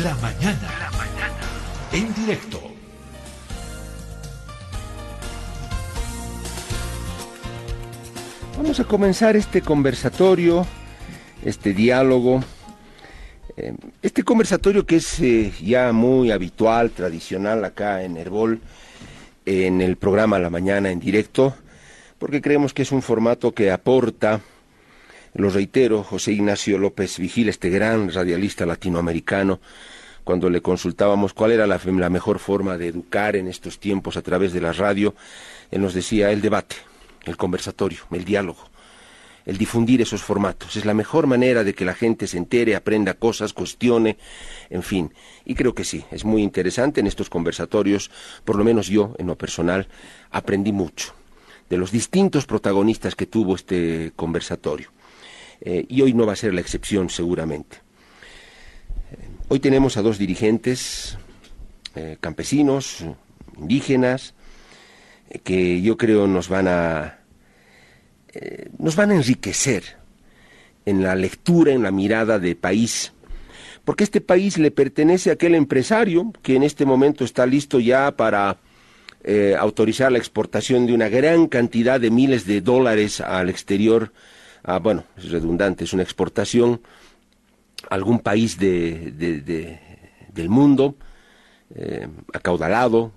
La mañana. La mañana. En directo. Vamos a comenzar este conversatorio, este diálogo, eh, este conversatorio que es eh, ya muy habitual, tradicional acá en Herbol, en el programa La Mañana en directo, porque creemos que es un formato que aporta, lo reitero, José Ignacio López Vigil, este gran radialista latinoamericano, cuando le consultábamos cuál era la, la mejor forma de educar en estos tiempos a través de la radio, él nos decía el debate, el conversatorio, el diálogo, el difundir esos formatos. Es la mejor manera de que la gente se entere, aprenda cosas, cuestione, en fin. Y creo que sí, es muy interesante en estos conversatorios, por lo menos yo, en lo personal, aprendí mucho de los distintos protagonistas que tuvo este conversatorio. Eh, y hoy no va a ser la excepción, seguramente. hoy tenemos a dos dirigentes, eh, campesinos, indígenas, que yo creo nos van a eh, nos van a enriquecer en la lectura, en la mirada de país, porque este país le pertenece a aquel empresario que en este momento está listo ya para eh, autorizar la exportación de una gran cantidad de miles de dólares al exterior, bueno, es redundante, es una exportación a algún país de, del mundo, eh, acaudalado,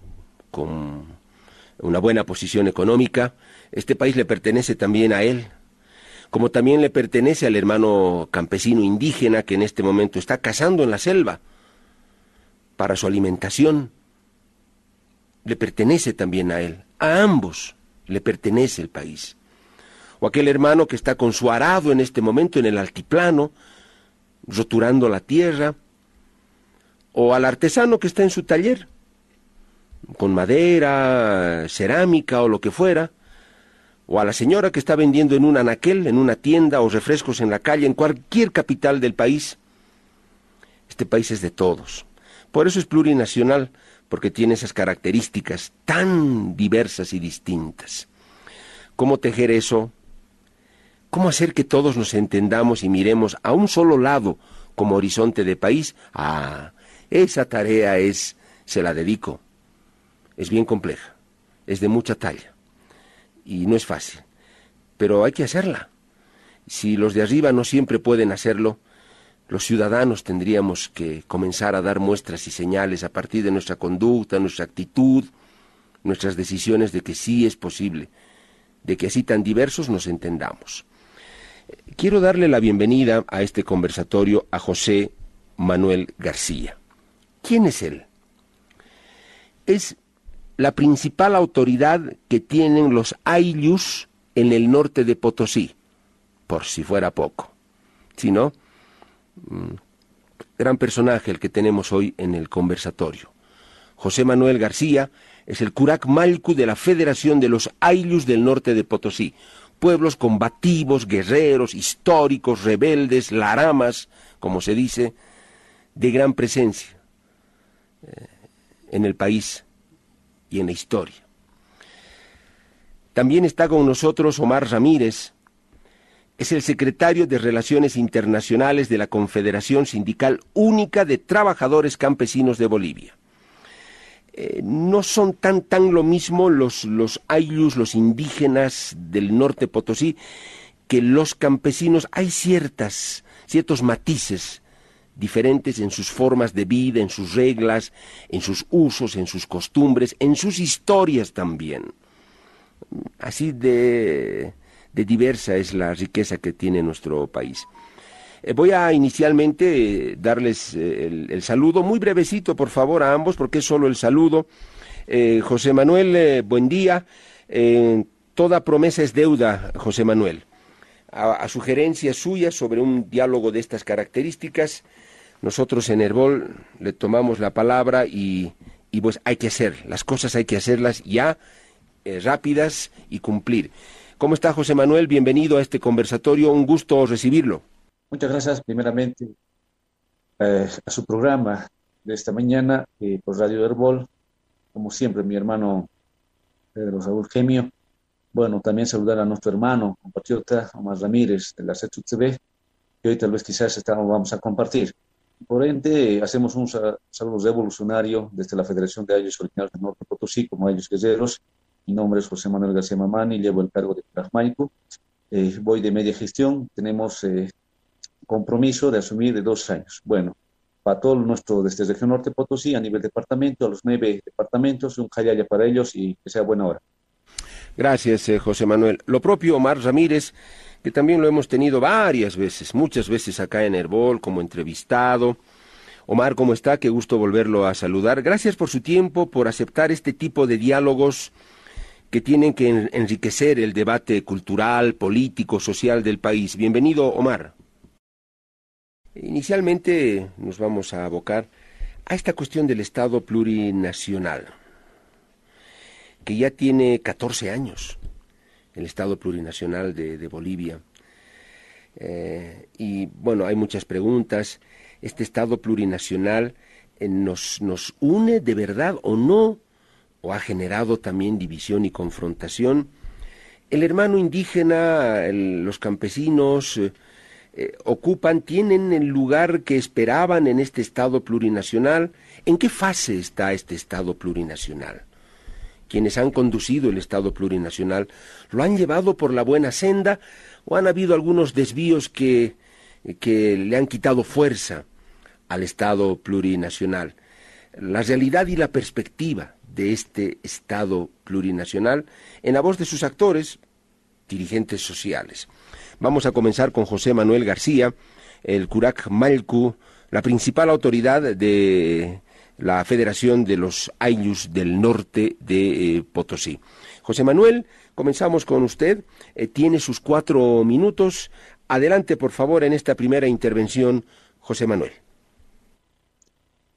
con una buena posición económica, este país le pertenece también a él, como también le pertenece al hermano campesino indígena que en este momento está cazando en la selva para su alimentación. Le pertenece también a él, a ambos le pertenece el país. O aquel hermano que está con su arado en este momento en el altiplano, roturando la tierra, o al artesano que está en su taller, con madera, cerámica o lo que fuera, o a la señora que está vendiendo en un anaquel, en una tienda o refrescos en la calle, en cualquier capital del país. Este país es de todos. Por eso es plurinacional, porque tiene esas características tan diversas y distintas. ¿Cómo tejer eso? ¿Cómo hacer que todos nos entendamos y miremos a un solo lado como horizonte de país? Ah, esa tarea es, se la dedico es bien compleja, es de mucha talla y no es fácil, pero hay que hacerla. Si los de arriba no siempre pueden hacerlo, los ciudadanos tendríamos que comenzar a dar muestras y señales a partir de nuestra conducta, nuestra actitud, nuestras decisiones de que sí es posible, de que así tan diversos nos entendamos. Quiero darle la bienvenida a este conversatorio a José Manuel García. ¿Quién es él? Es la principal autoridad que tienen los ayllus en el norte de Potosí, por si fuera poco. Si no, mm, gran personaje el que tenemos hoy en el conversatorio. José Manuel García es el curac malcu de la Federación de los Ayllus del norte de Potosí, pueblos combativos, guerreros, históricos, rebeldes, laramas, como se dice, de gran presencia eh, en el país y en la historia. También está con nosotros Omar Ramírez, es el secretario de Relaciones Internacionales de la Confederación Sindical Única de Trabajadores Campesinos de Bolivia. Eh, no son tan tan lo mismo los, los ayllus, los indígenas del norte Potosí, que los campesinos. Hay ciertas, ciertos matices diferentes en sus formas de vida, en sus reglas, en sus usos, en sus costumbres, en sus historias también. Así de, de diversa es la riqueza que tiene nuestro país. Eh, voy a inicialmente eh, darles eh, el, saludo, muy brevecito por favor a ambos, porque es solo el saludo. José Manuel, buen día. toda promesa es deuda, José Manuel. A, sugerencias suyas sobre un diálogo de estas características, nosotros en Herbol le tomamos la palabra y, y pues hay que hacer, las cosas hay que hacerlas ya, rápidas y cumplir. ¿Cómo está José Manuel? Bienvenido a este conversatorio, un gusto recibirlo. Muchas gracias primeramente eh, a su programa de esta mañana eh, por Radio Herbol, como siempre mi hermano Pedro Saúl Gemio. Bueno, también saludar a nuestro hermano, compatriota Omar Ramírez de la CETUTV, que hoy tal vez quizás estamos, vamos a compartir. Por ende, hacemos un saludo revolucionario desde la Federación de Ayos Originales del Norte Potosí, como Ayos Guerreros. Mi nombre es José Manuel García Mamani, llevo el cargo de Pragmaico. Eh, voy de media gestión, tenemos eh, compromiso de asumir de dos años. Bueno, para todo nuestro, desde región norte Potosí, a nivel departamento, a los nueve departamentos, un callaya para ellos y que sea buena hora. Gracias, eh, José Manuel. Lo propio Omar Ramírez, que también lo hemos tenido varias veces, muchas veces acá en Herbol como entrevistado. Omar, ¿cómo está? Qué gusto volverlo a saludar. Gracias por su tiempo, por aceptar este tipo de diálogos que tienen que enriquecer el debate cultural, político, social del país. Bienvenido, Omar. Inicialmente nos vamos a abocar a esta cuestión del Estado plurinacional, que ya tiene 14 años, el Estado plurinacional de, Bolivia. Eh, y bueno, hay muchas preguntas. ¿Este Estado plurinacional eh, nos, nos une de verdad o no? ¿O ha generado también división y confrontación? El hermano indígena, los campesinos, eh, eh, ocupan, tienen el lugar que esperaban en este Estado plurinacional. ¿En qué fase está este Estado plurinacional? Quienes han conducido el Estado plurinacional lo han llevado por la buena senda o han habido algunos desvíos que, que le han quitado fuerza al Estado plurinacional. La realidad y la perspectiva de este Estado plurinacional en la voz de sus actores, dirigentes sociales. Vamos a comenzar con José Manuel García, el Curac Malcu, la principal autoridad de la Federación de los Ayllus del Norte de eh, Potosí. José Manuel, comenzamos con usted. Eh, tiene sus cuatro minutos. Adelante, por favor, en esta primera intervención, José Manuel.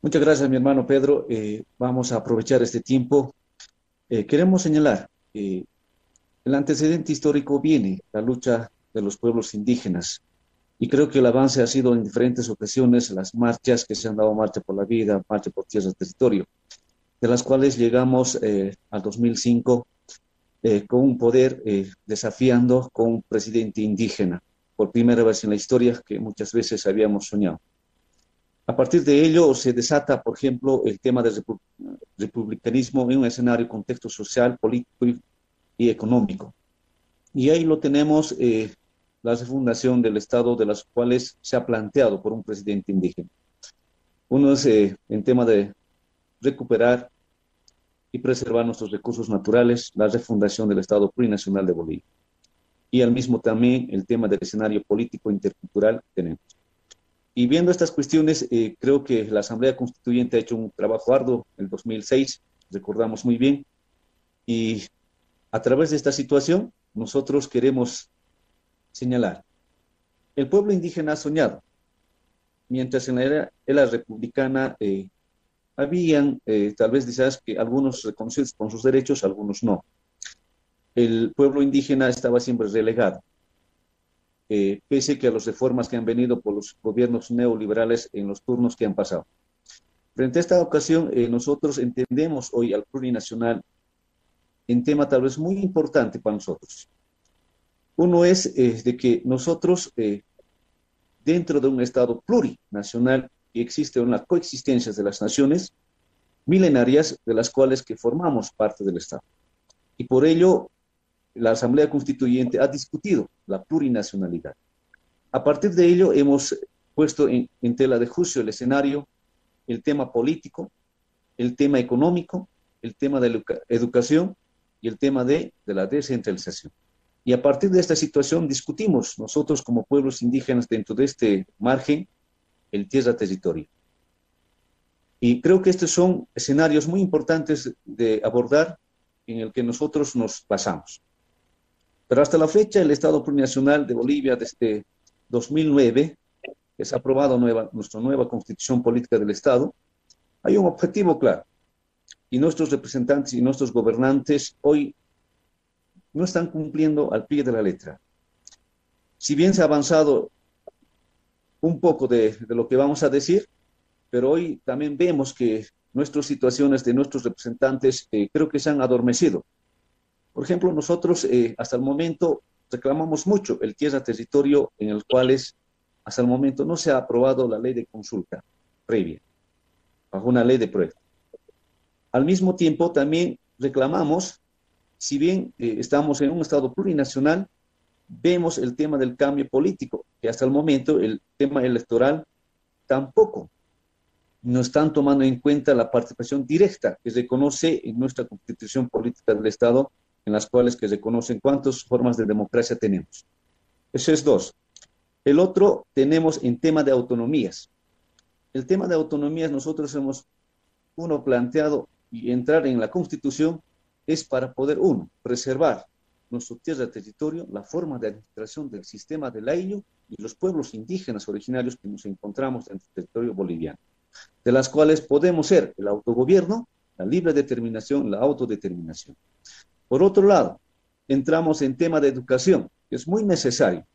Muchas gracias, mi hermano Pedro. Eh, vamos a aprovechar este tiempo. queremos señalar, el antecedente histórico viene la lucha de los pueblos indígenas. Y creo que el avance ha sido en diferentes ocasiones las marchas que se han dado, marcha por la vida, marcha por tierra, territorio, de las cuales llegamos eh, al 2005 eh, con un poder eh, desafiando con un presidente indígena, por primera vez en la historia que muchas veces habíamos soñado. A partir de ello se desata, por ejemplo, el tema del republicanismo en un escenario, contexto social, político y, económico. Y ahí lo tenemos eh, la refundación del Estado, de las cuales se ha planteado por un presidente indígena. Uno es eh, en tema de recuperar y preservar nuestros recursos naturales, la refundación del Estado plurinacional de Bolivia. Y al mismo también el tema del escenario político intercultural que tenemos. Y viendo estas cuestiones, eh, creo que la Asamblea Constituyente ha hecho un trabajo arduo en el 2006, recordamos muy bien, y a través de esta situación nosotros queremos señalar. El pueblo indígena ha soñado, mientras en la era, republicana eh, habían, eh, tal vez quizás que algunos reconocidos con sus derechos, algunos no. El pueblo indígena estaba siempre relegado, eh, pese a las reformas que han venido por los gobiernos neoliberales en los turnos que han pasado. Frente a esta ocasión, nosotros entendemos hoy al plurinacional en tema tal vez muy importante para nosotros. Uno es eh, de que nosotros, eh, dentro de un Estado plurinacional, existe una coexistencia de las naciones milenarias de las cuales que formamos parte del Estado. Y por ello, la Asamblea Constituyente ha discutido la plurinacionalidad. A partir de ello, hemos puesto en, en tela de juicio el escenario, el tema político, el tema económico, el tema de educación y el tema de, de la descentralización. Y a partir de esta situación discutimos nosotros como pueblos indígenas dentro de este margen el tierra-territorio. Y creo que estos son escenarios muy importantes de abordar en el que nosotros nos basamos. Pero hasta la fecha, el Estado Plurinacional de Bolivia, desde 2009, que se ha aprobado nueva, nuestra nueva constitución política del Estado, hay un objetivo claro. Y nuestros representantes y nuestros gobernantes hoy no están cumpliendo al pie de la letra. Si bien se ha avanzado un poco de, lo que vamos a decir, pero hoy también vemos que nuestras situaciones de nuestros representantes eh, creo que se han adormecido. Por ejemplo, nosotros eh, hasta el momento reclamamos mucho el tierra territorio en el cual es, hasta el momento no se ha aprobado la ley de consulta. previa, bajo una ley de proyecto. Al mismo tiempo, también reclamamos, si bien eh, estamos en un Estado plurinacional, vemos el tema del cambio político, que hasta el momento el tema electoral tampoco no están tomando en cuenta la participación directa que se conoce en nuestra constitución política del Estado, en las cuales que se conocen cuántas formas de democracia tenemos. Eso es dos. El otro tenemos en tema de autonomías. El tema de autonomías nosotros hemos, uno, planteado y entrar en la constitución es para poder, uno, preservar nuestro tierra territorio, la forma de administración del sistema del año y los pueblos indígenas originarios que nos encontramos en el territorio boliviano de las cuales podemos ser el autogobierno, la libre determinación, la autodeterminación. Por otro lado, entramos en tema de educación, que es muy necesario.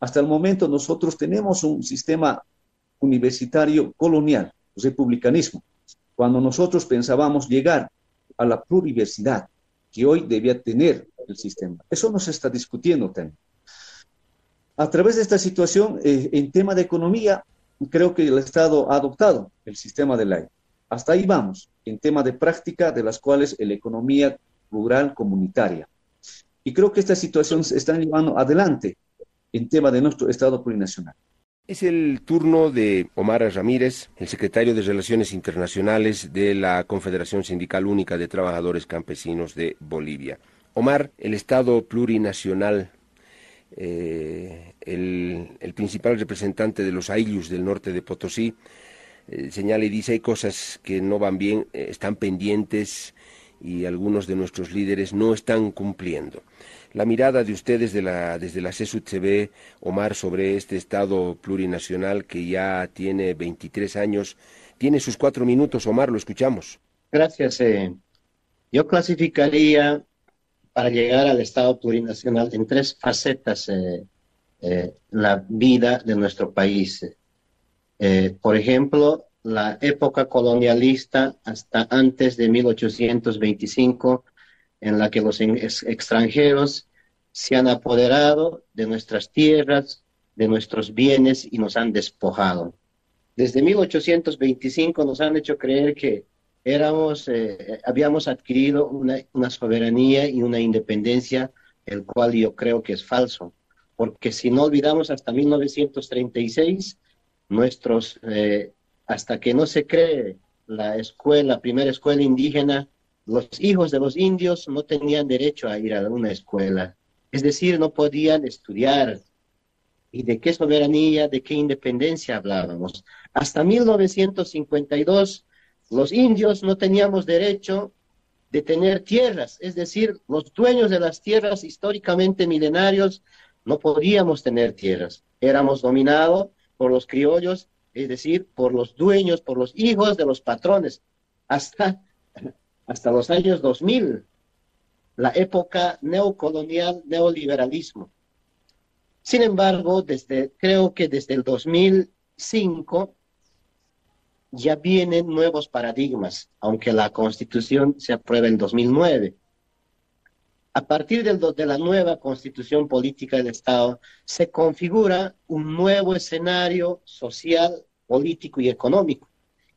Hasta el momento nosotros tenemos un sistema universitario colonial, republicanismo, cuando nosotros pensábamos llegar a la pluriversidad que hoy debía tener el sistema. Eso nos está discutiendo también. A través de esta situación, eh, en tema de economía, creo que el Estado ha adoptado el sistema de ley. Hasta ahí vamos, en tema de práctica de las cuales la economía rural comunitaria. Y creo que esta situación se está llevando adelante en tema de nuestro Estado plurinacional. Es el turno de Omar Ramírez, el secretario de Relaciones Internacionales de la Confederación Sindical Única de Trabajadores Campesinos de Bolivia. Omar, el Estado plurinacional eh, el, principal representante de los Ayllus del norte de Potosí, eh, señala y dice hay cosas que no van bien, eh, están pendientes y algunos de nuestros líderes no están cumpliendo. La mirada de ustedes de la, desde la CESUTCB, Omar, sobre este Estado plurinacional que ya tiene 23 años, tiene sus cuatro minutos. Omar, lo escuchamos. Gracias. yo clasificaría para llegar al Estado plurinacional en tres facetas eh, eh, la vida de nuestro país. Eh, por ejemplo, la época colonialista hasta antes de 1825, en la que los extranjeros se han apoderado de nuestras tierras, de nuestros bienes y nos han despojado. Desde 1825 nos han hecho creer que éramos, eh, habíamos adquirido una, soberanía y una independencia, el cual yo creo que es falso, porque si no olvidamos hasta 1936, nuestros, eh, hasta que no se cree la escuela, primera escuela indígena, los hijos de los indios no tenían derecho a ir a una escuela, es decir, no podían estudiar. ¿Y de qué soberanía, de qué independencia hablábamos? Hasta 1952 los indios no teníamos derecho de tener tierras, es decir, los dueños de las tierras históricamente milenarios no podíamos tener tierras. Éramos dominados por los criollos, es decir, por los dueños, por los hijos de los patrones, hasta, hasta los años 2000, la época neocolonial, neoliberalismo. Sin embargo, desde, creo que desde el 2005 ya vienen nuevos paradigmas, aunque la constitución se aprueba en 2009. A partir de la nueva constitución política del Estado, se configura un nuevo escenario social, político y económico.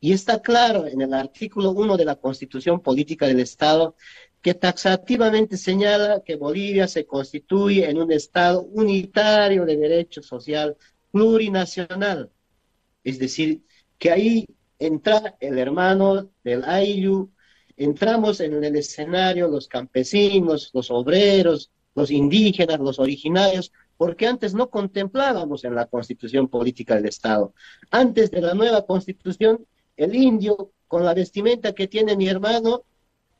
Y está claro en el artículo 1 de la constitución política del Estado que taxativamente señala que Bolivia se constituye en un Estado unitario de derecho social plurinacional. Es decir, que ahí entra el hermano del Ayllu, entramos en el escenario los campesinos, los obreros, los indígenas, los originarios, porque antes no contemplábamos en la constitución política del Estado. Antes de la nueva constitución, el indio, con la vestimenta que tiene mi hermano,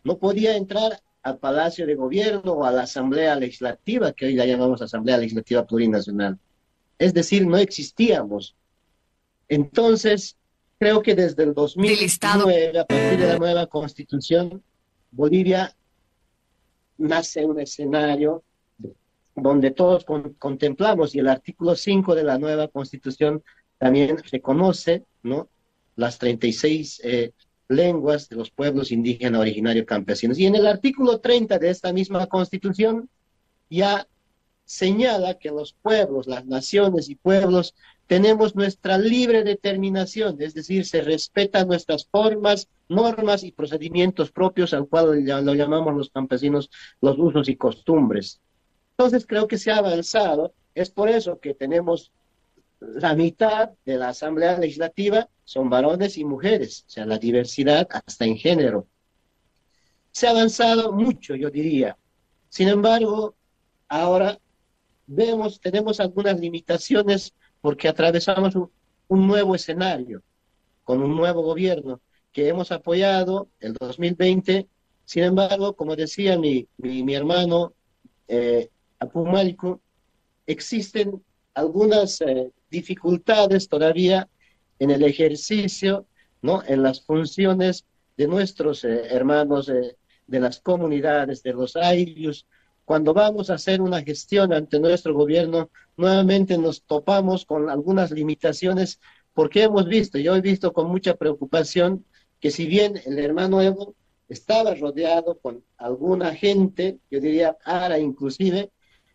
no podía entrar al Palacio de Gobierno o a la Asamblea Legislativa, que hoy la llamamos Asamblea Legislativa Plurinacional. Es decir, no existíamos. Entonces, creo que desde el 2009, a partir de la nueva constitución, Bolivia nace un escenario donde todos contemplamos, y el artículo 5 de la nueva constitución también reconoce ¿no? Las 36 eh, lenguas de los pueblos indígenas originarios campesinos. Y en el artículo 30 de esta misma constitución ya señala que los pueblos, las naciones y pueblos tenemos nuestra libre determinación, es decir, se respetan nuestras formas, normas y procedimientos propios, al cual lo llamamos los campesinos los usos y costumbres. Entonces creo que se ha avanzado, es por eso que tenemos la mitad de la Asamblea Legislativa son varones y mujeres, o sea, la diversidad hasta en género. Se ha avanzado mucho, yo diría. Sin embargo, ahora vemos, tenemos algunas limitaciones porque atravesamos un, nuevo escenario con un nuevo gobierno que hemos apoyado el 2020. Sin embargo, como decía mi, mi, hermano eh, existen algunas eh, dificultades todavía en el ejercicio, ¿no? en las funciones de nuestros eh, hermanos eh, de las comunidades, de los airios. Cuando vamos a hacer una gestión ante nuestro gobierno, nuevamente nos topamos con algunas limitaciones porque hemos visto, yo he visto con mucha preocupación que si bien el hermano Evo estaba rodeado con alguna gente, yo diría Ara inclusive,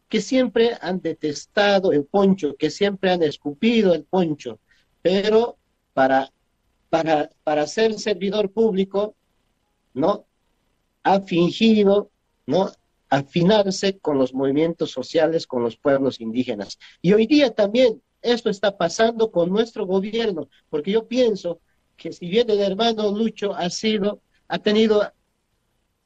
que siempre han detestado el poncho, que siempre han escupido el poncho, pero para, para, para ser servidor público, ¿no? Ha fingido, ¿no? Afinarse con los movimientos sociales, con los pueblos indígenas. Y hoy día también esto está pasando con nuestro gobierno, porque yo pienso que si bien el hermano Lucho ha sido, ha tenido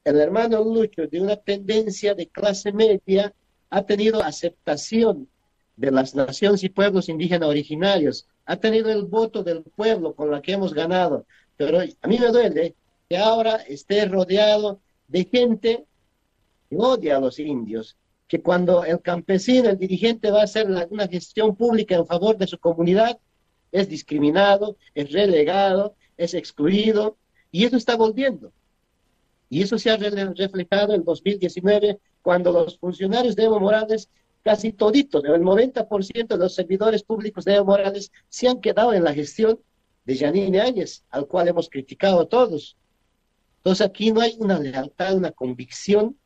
el hermano Lucho de una tendencia de clase media, ha tenido aceptación de las naciones y pueblos indígenas originarios, ha tenido el voto del pueblo con la que hemos ganado, pero a mí me duele que ahora esté rodeado de gente que odia a los indios, que cuando el campesino, el dirigente va a hacer una gestión pública en favor de su comunidad, es discriminado, es relegado, es excluido, y eso está volviendo. Y eso se ha reflejado en 2019 cuando los funcionarios de Evo Morales, casi toditos, el 90% de los servidores públicos de Evo Morales se han quedado en la gestión de Janine Áñez, al cual hemos criticado todos. Entonces aquí no hay una lealtad, una convicción,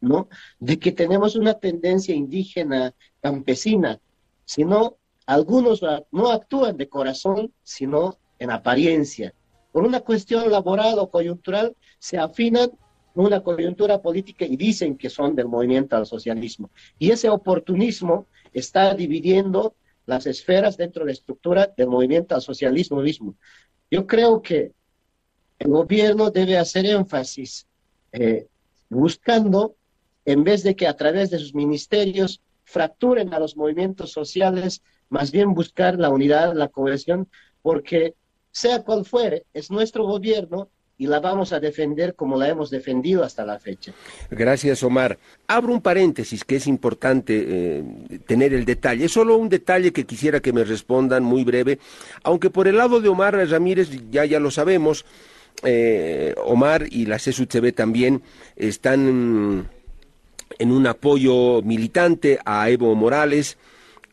¿no? De que tenemos una tendencia indígena, campesina, sino algunos no actúan de corazón, sino en apariencia. Por una cuestión laboral o coyuntural se afinan una coyuntura política y dicen que son del movimiento al socialismo. Y ese oportunismo está dividiendo las esferas dentro de la estructura del movimiento al socialismo mismo. Yo creo que el gobierno debe hacer énfasis eh, buscando, en vez de que a través de sus ministerios fracturen a los movimientos sociales, más bien buscar la unidad, la cohesión, porque sea cual fuere, es nuestro gobierno y la vamos a defender como la hemos defendido hasta la fecha. Gracias, Omar. Abro un paréntesis que es importante eh, tener el detalle. Es solo un detalle que quisiera que me respondan muy breve, aunque por el lado de Omar Ramírez ya, ya lo sabemos, eh, Omar y la CSUCB también están en un apoyo militante a Evo Morales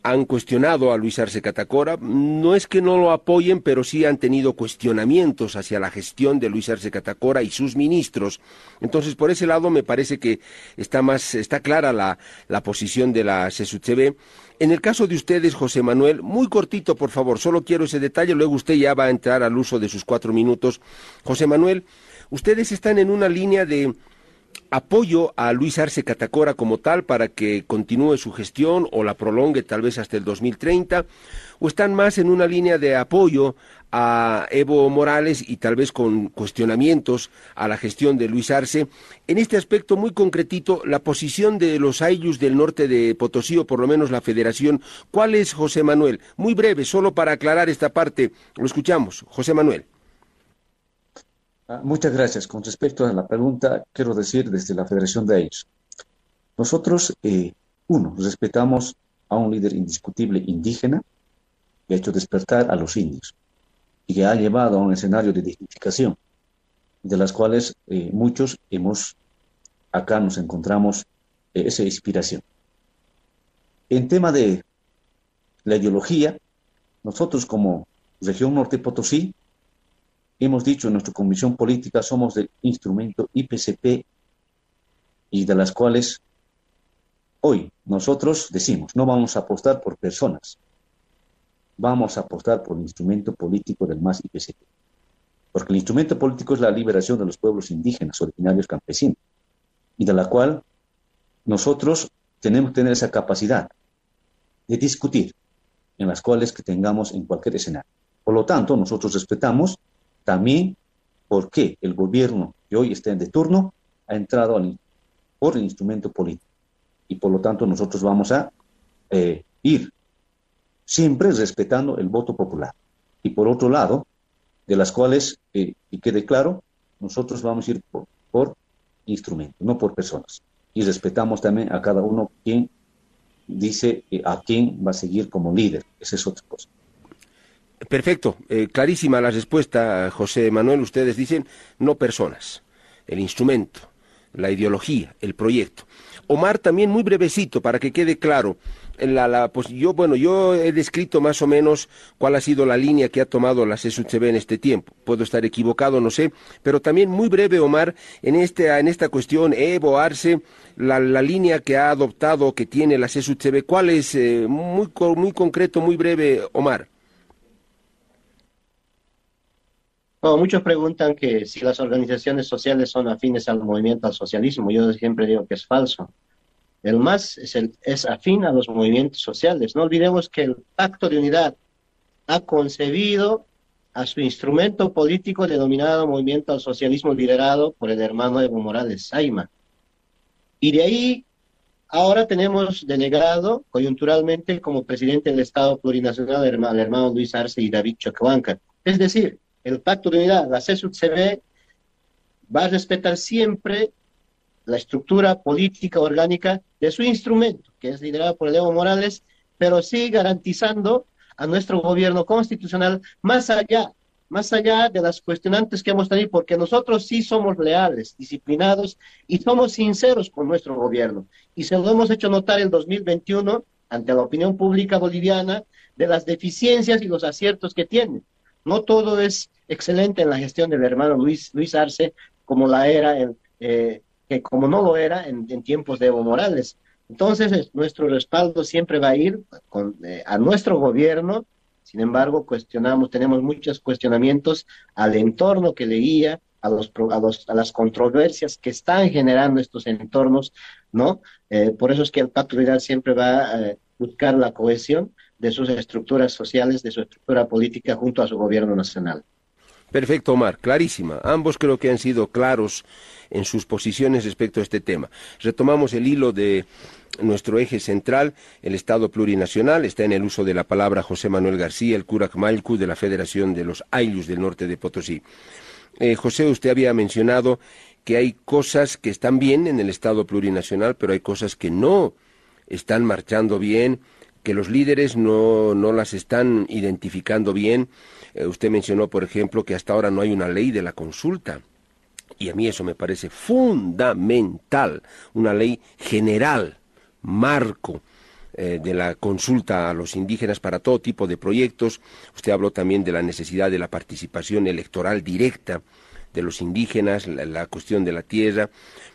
han cuestionado a Luis Arce Catacora. No es que no lo apoyen, pero sí han tenido cuestionamientos hacia la gestión de Luis Arce Catacora y sus ministros. Entonces, por ese lado me parece que está más, está clara la, la posición de la CSUCB. En el caso de ustedes, José Manuel, muy cortito, por favor, solo quiero ese detalle, luego usted ya va a entrar al uso de sus cuatro minutos. José Manuel, ustedes están en una línea de apoyo a Luis Arce Catacora como tal para que continúe su gestión o la prolongue tal vez hasta el 2030 o están más en una línea de apoyo a Evo Morales y tal vez con cuestionamientos a la gestión de Luis Arce. En este aspecto muy concretito, la posición de los Ayllus del norte de Potosí, o por lo menos la federación, ¿cuál es, José Manuel? Muy breve, solo para aclarar esta parte, lo escuchamos. José Manuel. Ah, muchas gracias. Con respecto a la pregunta, quiero decir desde la Federación de ellos. Nosotros, eh, uno, respetamos a un líder indiscutible indígena que ha hecho despertar a los indios y que ha llevado a un escenario de dignificación, de las cuales eh, muchos hemos, acá nos encontramos eh, esa inspiración. En tema de la ideología, nosotros como región norte Potosí hemos dicho en nuestra comisión política somos del instrumento IPCP y de las cuales Hoy nosotros decimos, no vamos a apostar por personas, vamos a apostar por el instrumento político del MAS IPCP. Porque el instrumento político es la liberación de los pueblos indígenas, originarios campesinos, y de la cual nosotros tenemos que tener esa capacidad de discutir en las cuales que tengamos en cualquier escenario. Por lo tanto, nosotros respetamos también por qué el gobierno que hoy está en de turno ha entrado al, por el instrumento político. Y por lo tanto, nosotros vamos a eh, ir siempre respetando el voto popular. Y por otro lado, de las cuales, eh, y quede claro, nosotros vamos a ir por, por instrumento, no por personas. Y respetamos también a cada uno quien dice a quién va a seguir como líder. Esa es otra cosa. Perfecto, eh, clarísima la respuesta, José Manuel. Ustedes dicen no personas, el instrumento, la ideología, el proyecto. Omar, también muy brevecito para que quede claro. La, la, pues yo, bueno, yo he descrito más o menos cuál ha sido la línea que ha tomado la CSUCB en este tiempo. Puedo estar equivocado, no sé, pero también muy breve, Omar, en, este, en esta cuestión, Evo Arce, la, la línea que ha adoptado, que tiene la CSUCB, ¿cuál es? Eh, muy, muy concreto, muy breve, Omar. Muchos preguntan que si las organizaciones sociales son afines al movimiento al socialismo. Yo siempre digo que es falso. El MAS es, afín a los movimientos sociales. No olvidemos que el Pacto de Unidad ha concebido a su instrumento político denominado Movimiento al Socialismo liderado por el hermano Evo Morales Saima. Y de ahí ahora tenemos delegado coyunturalmente como presidente del Estado plurinacional el hermano Luis Arce y David Choquehuanca. Es decir, el Pacto de Unidad, la CSUCB, va a respetar siempre la estructura política orgánica de su instrumento, que es liderado por Evo Morales, pero sí garantizando a nuestro gobierno constitucional más allá, más allá de las cuestionantes que hemos tenido, porque nosotros sí somos leales, disciplinados y somos sinceros con nuestro gobierno. Y se lo hemos hecho notar en 2021 ante la opinión pública boliviana de las deficiencias y los aciertos que tiene. No todo es excelente en la gestión del hermano Luis, Luis Arce, como la era, en, eh, que como no lo era en, tiempos de Evo Morales. Entonces, nuestro respaldo siempre va a ir con, eh, a nuestro gobierno. Sin embargo, cuestionamos, tenemos muchos cuestionamientos al entorno que leía, a, los, a, los, a las controversias que están generando estos entornos, ¿no? Eh, por eso es que el Pacto siempre va a buscar la cohesión de sus estructuras sociales, de su estructura política junto a su gobierno nacional. Perfecto, Omar, clarísima. Ambos creo que han sido claros en sus posiciones respecto a este tema. Retomamos el hilo de nuestro eje central, el Estado plurinacional, está en el uso de la palabra José Manuel García, el cura Malcu de la Federación de los Ayllus del norte de Potosí. Eh, José, usted había mencionado que hay cosas que están bien en el Estado plurinacional, pero hay cosas que no están marchando bien que los líderes no, no las están identificando bien. Eh, usted mencionó, por ejemplo, que hasta ahora no hay una ley de la consulta. Y a mí eso me parece fundamental, una ley general, marco eh, de la consulta a los indígenas para todo tipo de proyectos. Usted habló también de la necesidad de la participación electoral directa de los indígenas, la, cuestión de la tierra.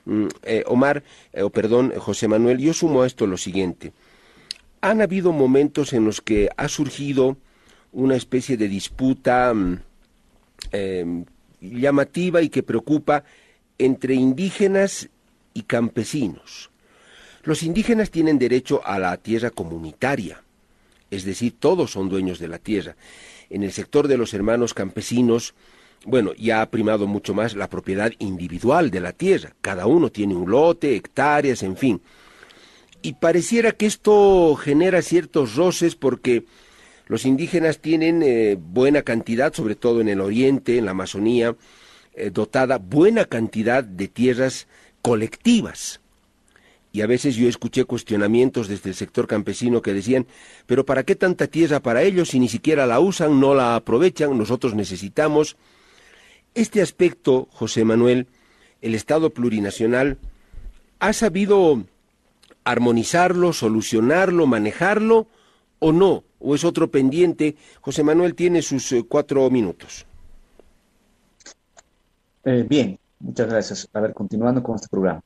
Mm, eh, Omar, o perdón, José Manuel, yo sumo a esto lo siguiente han habido momentos en los que ha surgido una especie de disputa mm, em, llamativa y que preocupa entre indígenas y campesinos. Los indígenas tienen derecho a la tierra comunitaria, es decir, todos son dueños de la tierra. En el sector de los hermanos campesinos, bueno, ya ha primado mucho más la propiedad individual de la tierra. Cada uno tiene un lote, hectáreas, en fin y pareciera que esto genera ciertos roces porque los indígenas tienen eh, buena cantidad, sobre todo en el oriente, en la Amazonía, eh, dotada buena cantidad de tierras colectivas. Y a veces yo escuché cuestionamientos desde el sector campesino que decían, pero ¿para qué tanta tierra para ellos si ni siquiera la usan, no la aprovechan, nosotros necesitamos? Este aspecto, José Manuel, el Estado plurinacional, ha sabido armonizarlo, solucionarlo, manejarlo o no? ¿O es otro pendiente? José Manuel tiene sus eh, cuatro minutos. Eh, bien, muchas gracias. A ver, continuando con este programa.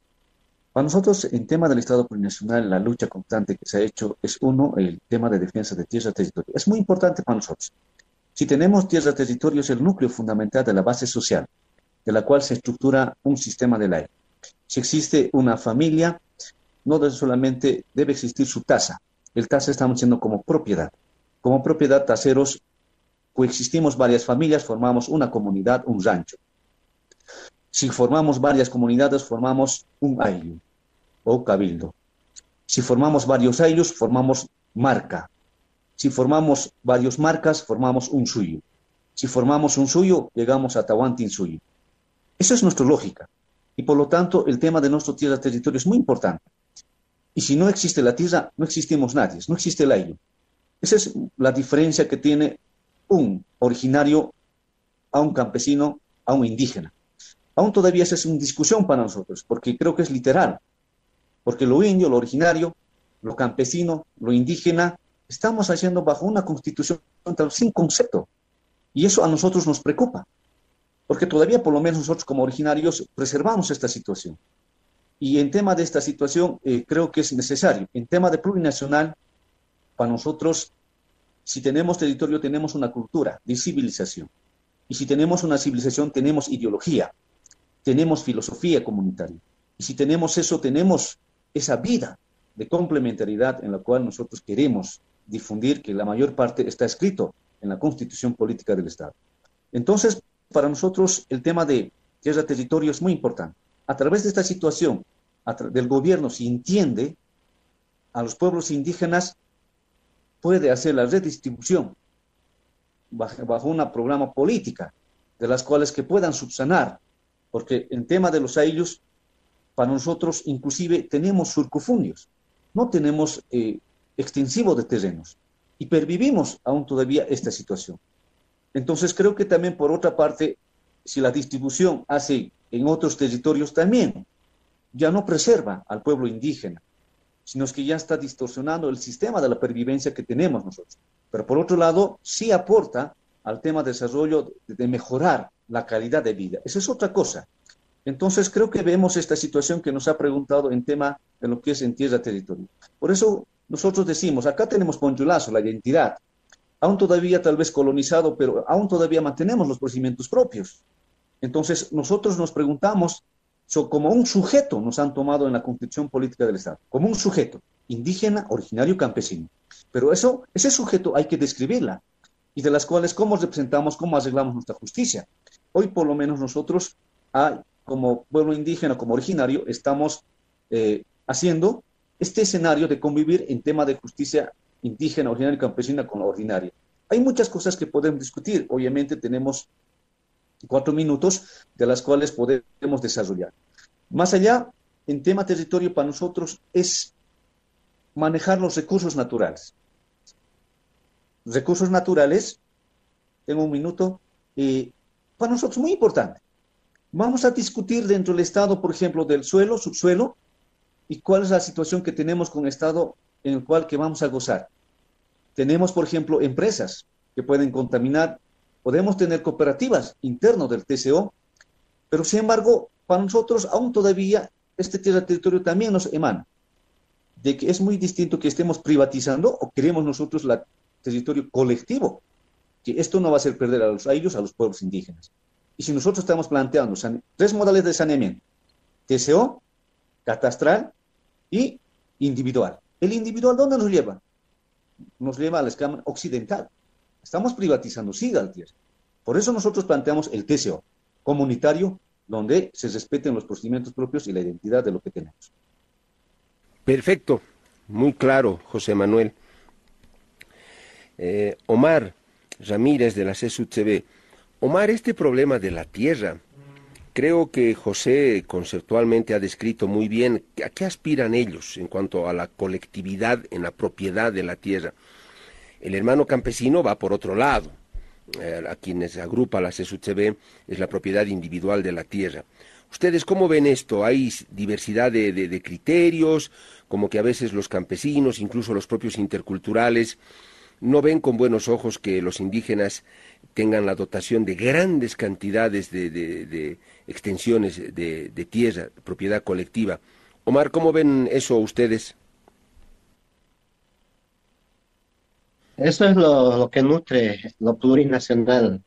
Para nosotros, en tema del Estado plurinacional, la lucha constante que se ha hecho es uno, el tema de defensa de tierra territorio. Es muy importante para nosotros. Si tenemos tierra territorio, es el núcleo fundamental de la base social, de la cual se estructura un sistema de ley. Si existe una familia, no solamente debe existir su tasa. El tasa estamos diciendo como propiedad. Como propiedad, taseros, coexistimos varias familias, formamos una comunidad, un rancho. Si formamos varias comunidades, formamos un ayllu o cabildo. Si formamos varios ayllus, formamos marca. Si formamos varios marcas, formamos un suyo. Si formamos un suyo, llegamos a Tahuantin suyo. Esa es nuestra lógica. Y por lo tanto, el tema de nuestro tierra territorio es muy importante. Y si no existe la tierra, no existimos nadie, no existe el ayllu. Esa es la diferencia que tiene un originario a un campesino, a un indígena aún todavía esa es una discusión para nosotros, porque creo que es literal, porque lo indio, lo originario, lo campesino, lo indígena, estamos haciendo bajo una constitución sin concepto, y eso a nosotros nos preocupa, porque todavía por lo menos nosotros como originarios preservamos esta situación. Y en tema de esta situación eh, creo que es necesario. En tema de plurinacional, para nosotros, si tenemos territorio, tenemos una cultura de civilización. Y si tenemos una civilización, tenemos ideología tenemos filosofía comunitaria. Y si tenemos eso, tenemos esa vida de complementariedad en la cual nosotros queremos difundir, que la mayor parte está escrito en la constitución política del Estado. Entonces, para nosotros el tema de tierra territorio es muy importante. A través de esta situación del gobierno, si entiende a los pueblos indígenas, puede hacer la redistribución bajo, bajo una programa política de las cuales que puedan subsanar porque en tema de los aillos, para nosotros inclusive tenemos surcufunios, no tenemos eh, extensivo de terrenos y pervivimos aún todavía esta situación. Entonces creo que también por otra parte, si la distribución hace en otros territorios también, ya no preserva al pueblo indígena, sino que ya está distorsionando el sistema de la pervivencia que tenemos nosotros. Pero por otro lado, sí aporta al tema de desarrollo de mejorar la calidad de vida. Esa es otra cosa. Entonces creo que vemos esta situación que nos ha preguntado en tema de lo que es en tierra territorio. Por eso nosotros decimos, acá tenemos Ponchulazo, la identidad, aún todavía tal vez colonizado, pero aún todavía mantenemos los procedimientos propios. Entonces nosotros nos preguntamos, como un sujeto nos han tomado en la constitución política del Estado, como un sujeto indígena, originario, campesino. Pero eso, ese sujeto hay que describirla y de las cuales cómo representamos, cómo arreglamos nuestra justicia. Hoy por lo menos nosotros, como pueblo indígena, como originario, estamos eh, haciendo este escenario de convivir en tema de justicia indígena, originaria y campesina con la ordinaria. Hay muchas cosas que podemos discutir. Obviamente tenemos cuatro minutos de las cuales podemos desarrollar. Más allá, en tema territorio para nosotros es manejar los recursos naturales. Recursos naturales, tengo un minuto, eh, para nosotros muy importante. Vamos a discutir dentro del estado, por ejemplo, del suelo, subsuelo, y cuál es la situación que tenemos con el estado en el cual que vamos a gozar. Tenemos, por ejemplo, empresas que pueden contaminar, podemos tener cooperativas internas del TCO, pero sin embargo, para nosotros aún todavía este territorio también nos emana de que es muy distinto que estemos privatizando o queremos nosotros el territorio colectivo que esto no va a hacer perder a, los, a ellos, a los pueblos indígenas. Y si nosotros estamos planteando tres modalidades de saneamiento, TCO, catastral y individual. ¿El individual dónde nos lleva? Nos lleva a la escama occidental. Estamos privatizando, sí, Galtier. Por eso nosotros planteamos el TCO, comunitario, donde se respeten los procedimientos propios y la identidad de lo que tenemos. Perfecto, muy claro, José Manuel. Eh, Omar, Ramírez de la CSUCB. Omar, este problema de la tierra, creo que José conceptualmente ha descrito muy bien a qué aspiran ellos en cuanto a la colectividad en la propiedad de la tierra. El hermano campesino va por otro lado. Eh, a quienes agrupa la CSUCB es la propiedad individual de la tierra. ¿Ustedes cómo ven esto? ¿Hay diversidad de criterios? Como que a veces los campesinos, incluso los propios interculturales, no ven con buenos ojos que los indígenas tengan la dotación de grandes cantidades de, extensiones de, tierra, propiedad colectiva, Omar, ¿cómo ven eso ustedes? Eso es lo, que nutre lo plurinacional,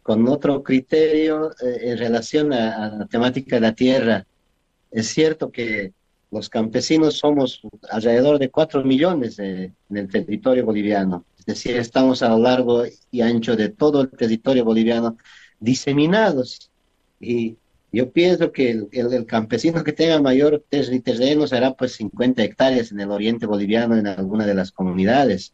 con otro criterio eh, en relación a, la temática de la tierra. Es cierto que los campesinos somos alrededor de cuatro millones en el territorio boliviano, es decir, estamos a lo largo y ancho de todo el territorio boliviano diseminados. Y yo pienso que el, campesino que tenga mayor terreno será pues 50 hectáreas en el oriente boliviano en alguna de las comunidades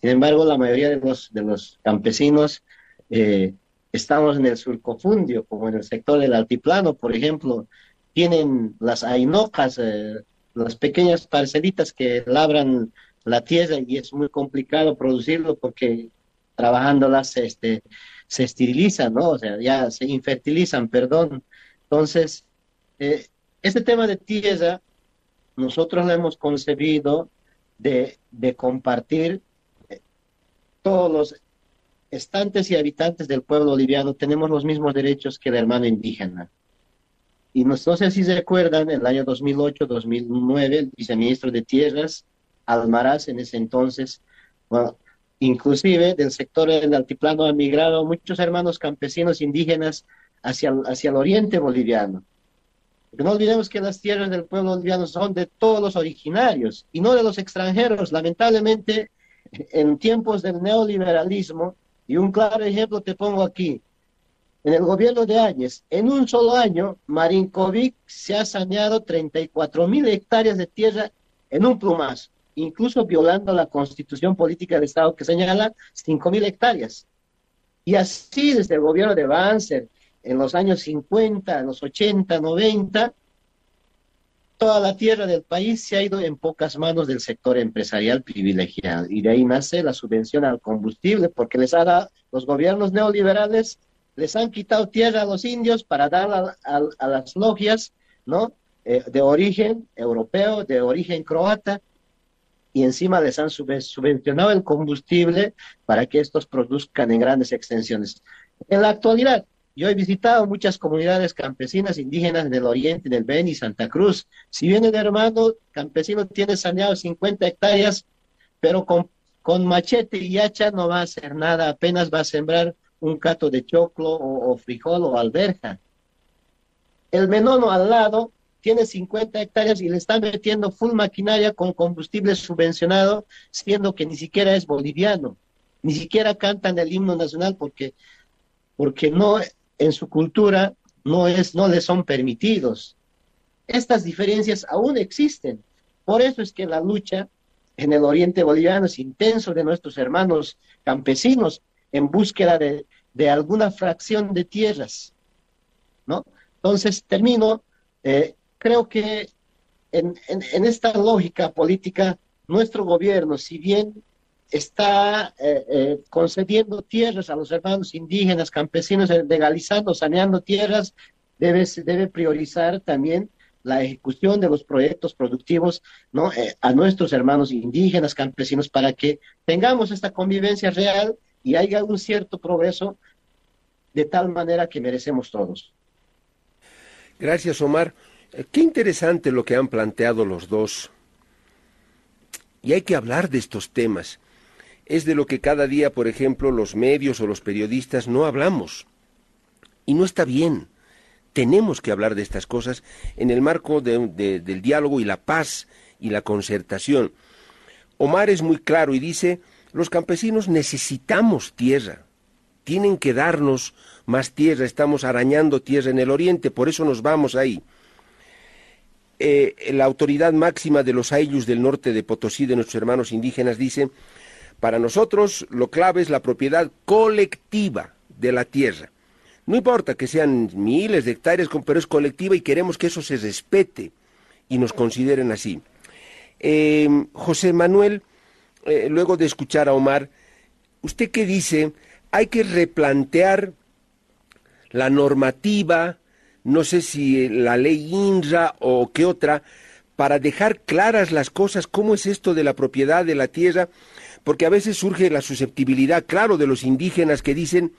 sin embargo, la mayoría de los, de los campesinos eh, estamos en el surcofundio, como en el sector del altiplano, por ejemplo, tienen las ainocas, eh, las pequeñas parcelitas que labran la tierra y es muy complicado producirlo porque trabajándolas este, se esterilizan, ¿no? O sea, ya se infertilizan, perdón. Entonces, eh, este tema de tierra, nosotros lo hemos concebido de, de compartir todos los estantes y habitantes del pueblo boliviano tenemos los mismos derechos que el hermano indígena. Y no, sé si se recuerdan, en el año 2008-2009, el viceministro de Tierras, Almaraz, en ese entonces, inclusive del sector del altiplano han migrado muchos hermanos campesinos indígenas hacia, hacia el oriente boliviano. no olvidemos que las tierras del pueblo boliviano son de todos los originarios y no de los extranjeros. Lamentablemente, en tiempos del neoliberalismo, y un claro ejemplo te pongo aquí, en el gobierno de Áñez, en un solo año, Marinkovic se ha saneado 34 mil hectáreas de tierra en un plumazo, incluso violando la constitución política del Estado que señala 5 mil hectáreas. Y así desde el gobierno de Banzer, en los años 50, en los 80, 90, toda la tierra del país se ha ido en pocas manos del sector empresarial privilegiado. Y de ahí nace la subvención al combustible, porque les ha dado, los gobiernos neoliberales les han quitado tierra a los indios para dar a, las logias, ¿no? Eh, de origen europeo, de origen croata, y encima les han subvencionado el combustible para que estos produzcan en grandes extensiones. En la actualidad, yo he visitado muchas comunidades campesinas indígenas en el oriente, en el Beni, Santa Cruz. Si bien el hermano campesino tiene saneado 50 hectáreas, pero con, machete y hacha no va a hacer nada, apenas va a sembrar un cato de choclo o, frijol o alberja. El menono al lado tiene 50 hectáreas y le está metiendo full maquinaria con combustible subvencionado, siendo que ni siquiera es boliviano, ni siquiera cantan el himno nacional porque, porque no en su cultura no, es, no le son permitidos. Estas diferencias aún existen. Por eso es que la lucha en el oriente boliviano es intenso de nuestros hermanos campesinos en búsqueda de, alguna fracción de tierras. ¿no? Entonces, termino, eh, creo que en, en, esta lógica política, nuestro gobierno, si bien está eh, eh, concediendo tierras a los hermanos indígenas, campesinos, eh, legalizando, saneando tierras, debe, debe priorizar también la ejecución de los proyectos productivos ¿no? a nuestros hermanos indígenas, campesinos, para que tengamos esta convivencia real y haya un cierto progreso de tal manera que merecemos todos. Gracias, Omar. Qué interesante lo que han planteado los dos. Y hay que hablar de estos temas es de lo que cada día, por ejemplo, los medios o los periodistas no hablamos. Y no está bien. Tenemos que hablar de estas cosas en el marco del diálogo y la paz y la concertación. Omar es muy claro y dice, los campesinos necesitamos tierra, tienen que darnos más tierra, estamos arañando tierra en el oriente, por eso nos vamos ahí. Eh, la autoridad máxima de los ayllus del norte de Potosí, de nuestros hermanos indígenas, dice, para nosotros lo clave es la propiedad colectiva de la tierra. No importa que sean miles de hectáreas, pero es colectiva y queremos que eso se respete y nos consideren así. Em, José Manuel, eh, luego de escuchar a Omar, ¿usted qué dice? Hay que replantear la normativa, no sé si la ley INRA o qué otra, para dejar claras las cosas, cómo es esto de la propiedad de la tierra, porque a veces surge la susceptibilidad, claro, de los indígenas que dicen,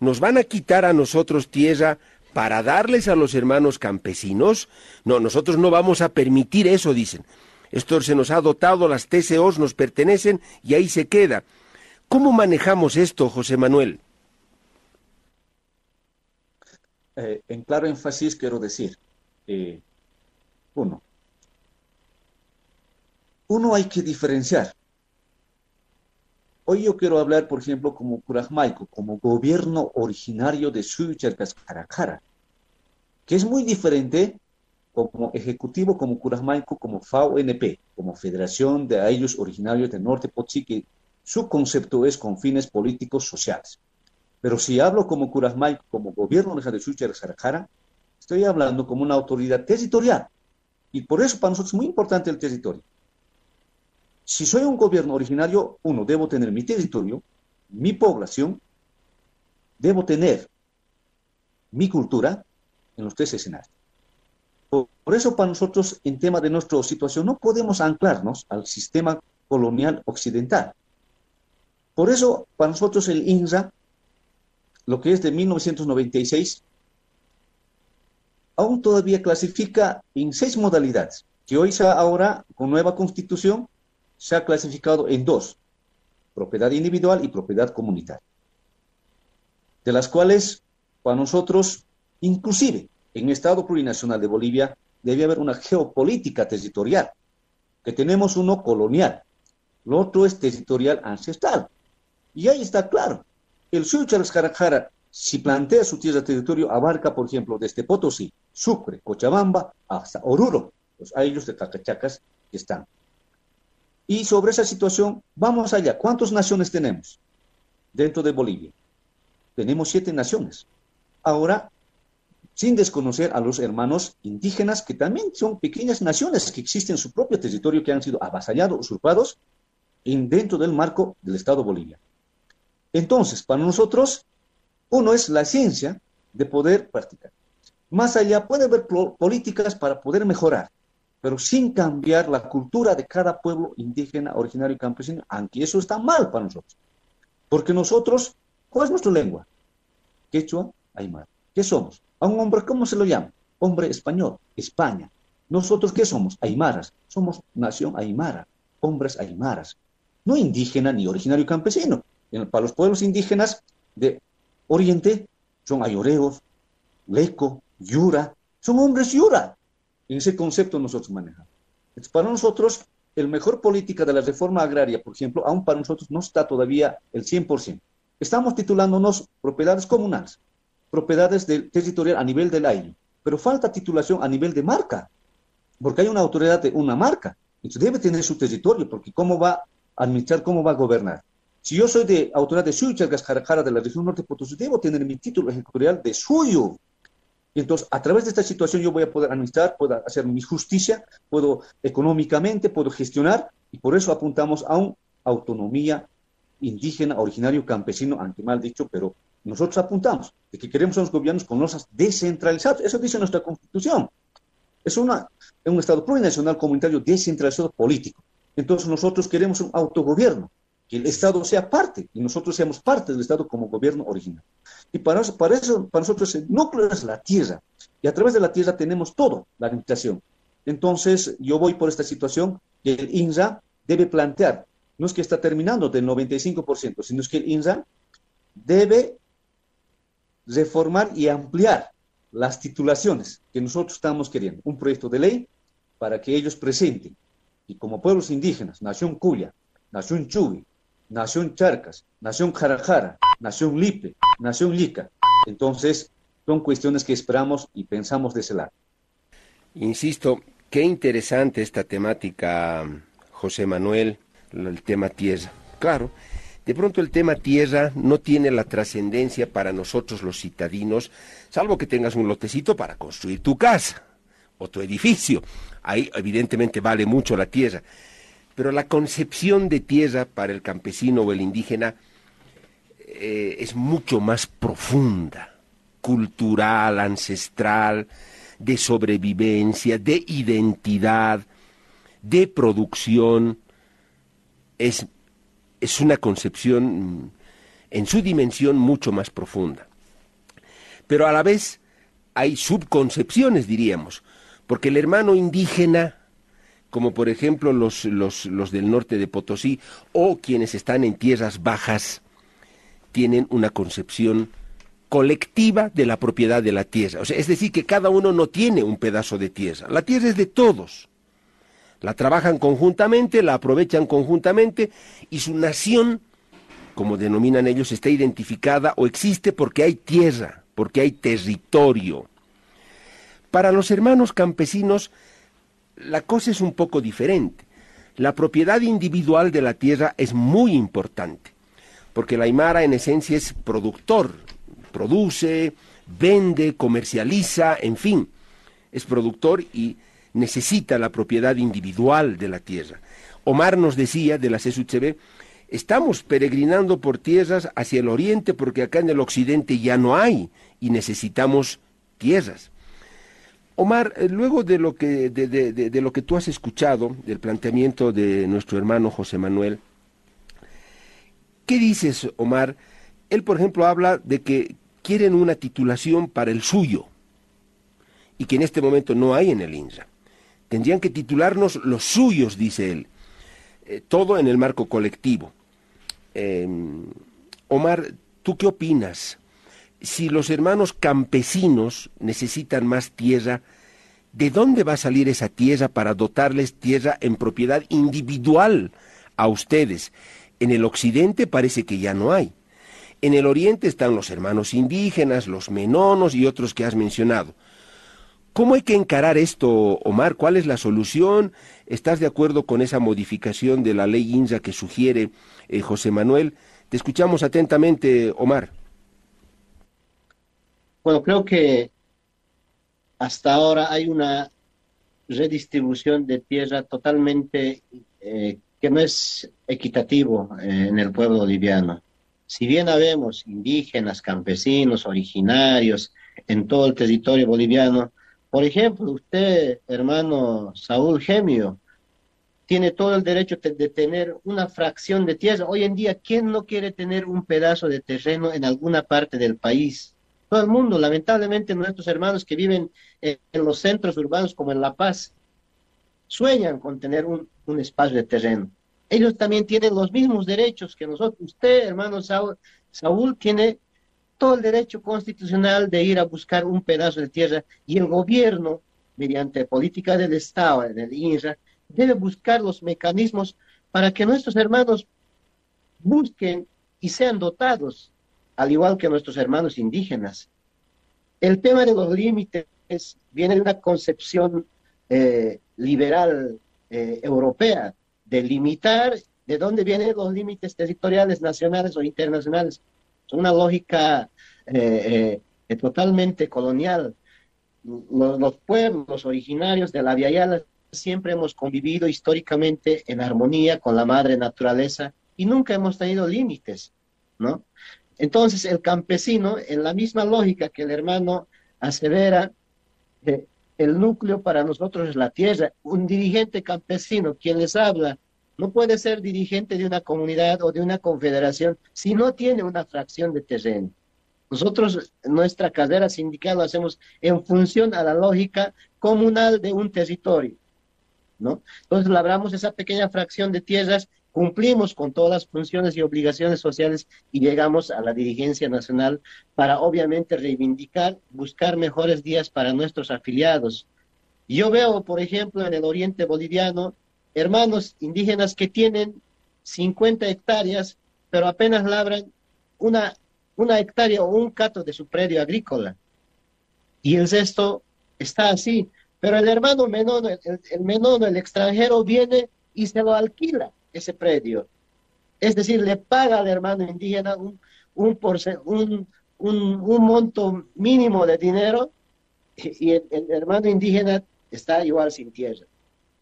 nos van a quitar a nosotros tierra para darles a los hermanos campesinos. No, nosotros no vamos a permitir eso, dicen. Esto se nos ha dotado, las TCOs nos pertenecen y ahí se queda. ¿Cómo manejamos esto, José Manuel? Eh, en claro énfasis quiero decir, eh, uno, uno hay que diferenciar. Hoy yo quiero hablar, por ejemplo, como Curajmaico, como gobierno originario de Suyucharcas Caracara, que es muy diferente como ejecutivo, como Curajmaico, como FAO-NP, como Federación de Ayllus Originarios del Norte Potsi, que su concepto es con fines políticos sociales. Pero si hablo como Curajmaico, como gobierno de Suyucharcas Caracara, estoy hablando como una autoridad territorial. Y por eso para nosotros es muy importante el territorio. Si soy un gobierno originario, uno, debo tener mi territorio, mi población, debo tener mi cultura en los tres escenarios. Por, eso para nosotros, en tema de nuestra situación, no podemos anclarnos al sistema colonial occidental. Por eso, para nosotros el INRA, lo que es de 1996, aún todavía clasifica en seis modalidades, que hoy ahora, con nueva constitución, se ha clasificado en dos, propiedad individual y propiedad comunitaria, de las cuales para nosotros, inclusive en el Estado plurinacional de Bolivia, debe haber una geopolítica territorial, que tenemos uno colonial, lo otro es territorial ancestral. Y ahí está claro, el Charles Carajara, si plantea su tierra territorio, abarca, por ejemplo, desde Potosí, Sucre, Cochabamba, hasta Oruro, los ayllos de Cacachacas que están. Y sobre esa situación, vamos allá. ¿Cuántas naciones tenemos dentro de Bolivia? Tenemos siete naciones. Ahora, sin desconocer a los hermanos indígenas, que también son pequeñas naciones que existen en su propio territorio, que han sido avasallados, usurpados en, dentro del marco del Estado Bolivia. Entonces, para nosotros, uno es la ciencia de poder practicar. Más allá, puede haber políticas para poder mejorar pero sin cambiar la cultura de cada pueblo indígena, originario y campesino, aunque eso está mal para nosotros. Porque nosotros, ¿cuál es nuestra lengua? Quechua, Aymara. ¿Qué somos? A un hombre, ¿cómo se lo llama? Hombre español, España. ¿Nosotros qué somos? Aymaras. Somos nación aymara, hombres aymaras. No indígena ni originario campesino. Para los pueblos indígenas de Oriente son ayoreos, leco, yura. Son hombres yura. En ese concepto nosotros manejamos. para nosotros, el mejor política de la reforma agraria, por ejemplo, aún para nosotros no está todavía el 100%. Estamos titulándonos propiedades comunales, propiedades del territorial a nivel del aire, pero falta titulación a nivel de marca, porque hay una autoridad de una marca, entonces debe tener su territorio, porque cómo va a administrar, cómo va a gobernar. Si yo soy de autoridad de Suyo, de la región norte Potosí, debo tener mi título ejecutorial de suyo, y entonces, a través de esta situación yo voy a poder administrar, puedo hacer mi justicia, puedo económicamente, puedo gestionar, y por eso apuntamos a una autonomía indígena, originario, campesino, aunque mal dicho, pero nosotros apuntamos de que queremos unos gobiernos con losas descentralizados. Eso dice nuestra constitución. Es una, un Estado plurinacional comunitario descentralizado político. Entonces nosotros queremos un autogobierno, que el Estado sea parte y nosotros seamos parte del Estado como gobierno original. Y para eso, para nosotros el núcleo es la tierra. Y a través de la tierra tenemos todo, la administración. Entonces, yo voy por esta situación que el INRA debe plantear. No es que está terminando del 95%, sino es que el INRA debe reformar y ampliar las titulaciones que nosotros estamos queriendo. Un proyecto de ley para que ellos presenten. Y como pueblos indígenas, Nación Cuya, Nación Chubi, Nación Charcas, Nación Jarajara, Nación Lipe, Nación Lica. Entonces, son cuestiones que esperamos y pensamos de. Insisto, qué interesante esta temática, José Manuel, el tema tierra. Claro, de pronto el tema tierra no tiene la trascendencia para nosotros los citadinos, salvo que tengas un lotecito para construir tu casa o tu edificio. Ahí evidentemente vale mucho la tierra. Pero la concepción de tierra para el campesino o el indígena eh, es mucho más profunda, cultural, ancestral, de sobrevivencia, de identidad, de producción. Es, es una concepción en su dimensión mucho más profunda. Pero a la vez hay subconcepciones, diríamos, porque el hermano indígena, como por ejemplo los, los, los del norte de Potosí, o quienes están en tierras bajas, tienen una concepción colectiva de la propiedad de la tierra. Es decir, que cada uno no tiene un pedazo de tierra. La tierra es de todos. La trabajan conjuntamente, la aprovechan conjuntamente y su nación, como denominan ellos, está identificada o existe porque hay tierra, porque hay territorio. Para los hermanos campesinos, la cosa es un poco diferente. La propiedad individual de la tierra es muy importante, porque la Aymara en esencia es productor, produce, vende, comercializa, en fin, es productor y necesita la propiedad individual de la tierra. Omar nos decía de la CSUCB, estamos peregrinando por tierras hacia el oriente porque acá en el occidente ya no hay y necesitamos tierras. Omar, eh, luego de lo que, de, de lo que tú has escuchado, del planteamiento de nuestro hermano José Manuel, ¿qué dices, Omar? Él, por ejemplo, habla de que quieren una titulación para el suyo y que en este momento no hay en el INSA. Tendrían que titularnos los suyos, dice él, eh, todo en el marco colectivo. Em, Omar, ¿tú qué opinas? Si los hermanos campesinos necesitan más tierra, ¿de dónde va a salir esa tierra para dotarles tierra en propiedad individual a ustedes? En el occidente parece que ya no hay. En el oriente están los hermanos indígenas, los menonos y otros que has mencionado. ¿Cómo hay que encarar esto, Omar? ¿Cuál es la solución? ¿Estás de acuerdo con esa modificación de la ley INSA que sugiere eh, José Manuel? Te escuchamos atentamente, Omar. Bueno, creo que hasta ahora hay una redistribución de tierra totalmente eh, que no es equitativo eh, en el pueblo boliviano. Si bien habemos indígenas, campesinos, originarios en todo el territorio boliviano, por ejemplo, usted, hermano Saúl Gemio, tiene todo el derecho de tener una fracción de tierra. Hoy en día, ¿quién no quiere tener un pedazo de terreno en alguna parte del país? Todo el mundo, lamentablemente nuestros hermanos que viven en, los centros urbanos como en La Paz, sueñan con tener un, espacio de terreno ellos también tienen los mismos derechos que nosotros. Usted, hermano Saúl, Saúl, tiene todo el derecho constitucional de ir a buscar un pedazo de tierra y el gobierno, mediante política del Estado, del INRA, debe buscar los mecanismos para que nuestros hermanos busquen y sean dotados, al igual que nuestros hermanos indígenas. El tema de los límites viene de una concepción eh, liberal eh, europea, delimitar de dónde vienen los límites territoriales nacionales o internacionales. Es una lógica eh, totalmente colonial. Los, pueblos originarios de la Via siempre hemos convivido históricamente en armonía con la madre naturaleza y nunca hemos tenido límites, ¿no? Entonces el campesino, en la misma lógica que el hermano asevera, el núcleo para nosotros es la tierra. Un dirigente campesino, quien les habla, no puede ser dirigente de una comunidad o de una confederación si no tiene una fracción de terreno. Nosotros nuestra carrera sindical lo hacemos en función a la lógica comunal de un territorio, ¿no? Entonces labramos esa pequeña fracción de tierras, cumplimos con todas las funciones y obligaciones sociales y llegamos a la dirigencia nacional para obviamente reivindicar, buscar mejores días para nuestros afiliados. Yo veo, por ejemplo, en el oriente boliviano, hermanos indígenas que tienen 50 hectáreas, pero apenas labran una, una hectárea o un cato de su predio agrícola. Y el resto está así. Pero el hermano menor, el, el el extranjero, viene y se lo alquila ese predio. Es decir, le paga al hermano indígena un, un, un, un, monto mínimo de dinero y el, hermano indígena está igual sin tierra.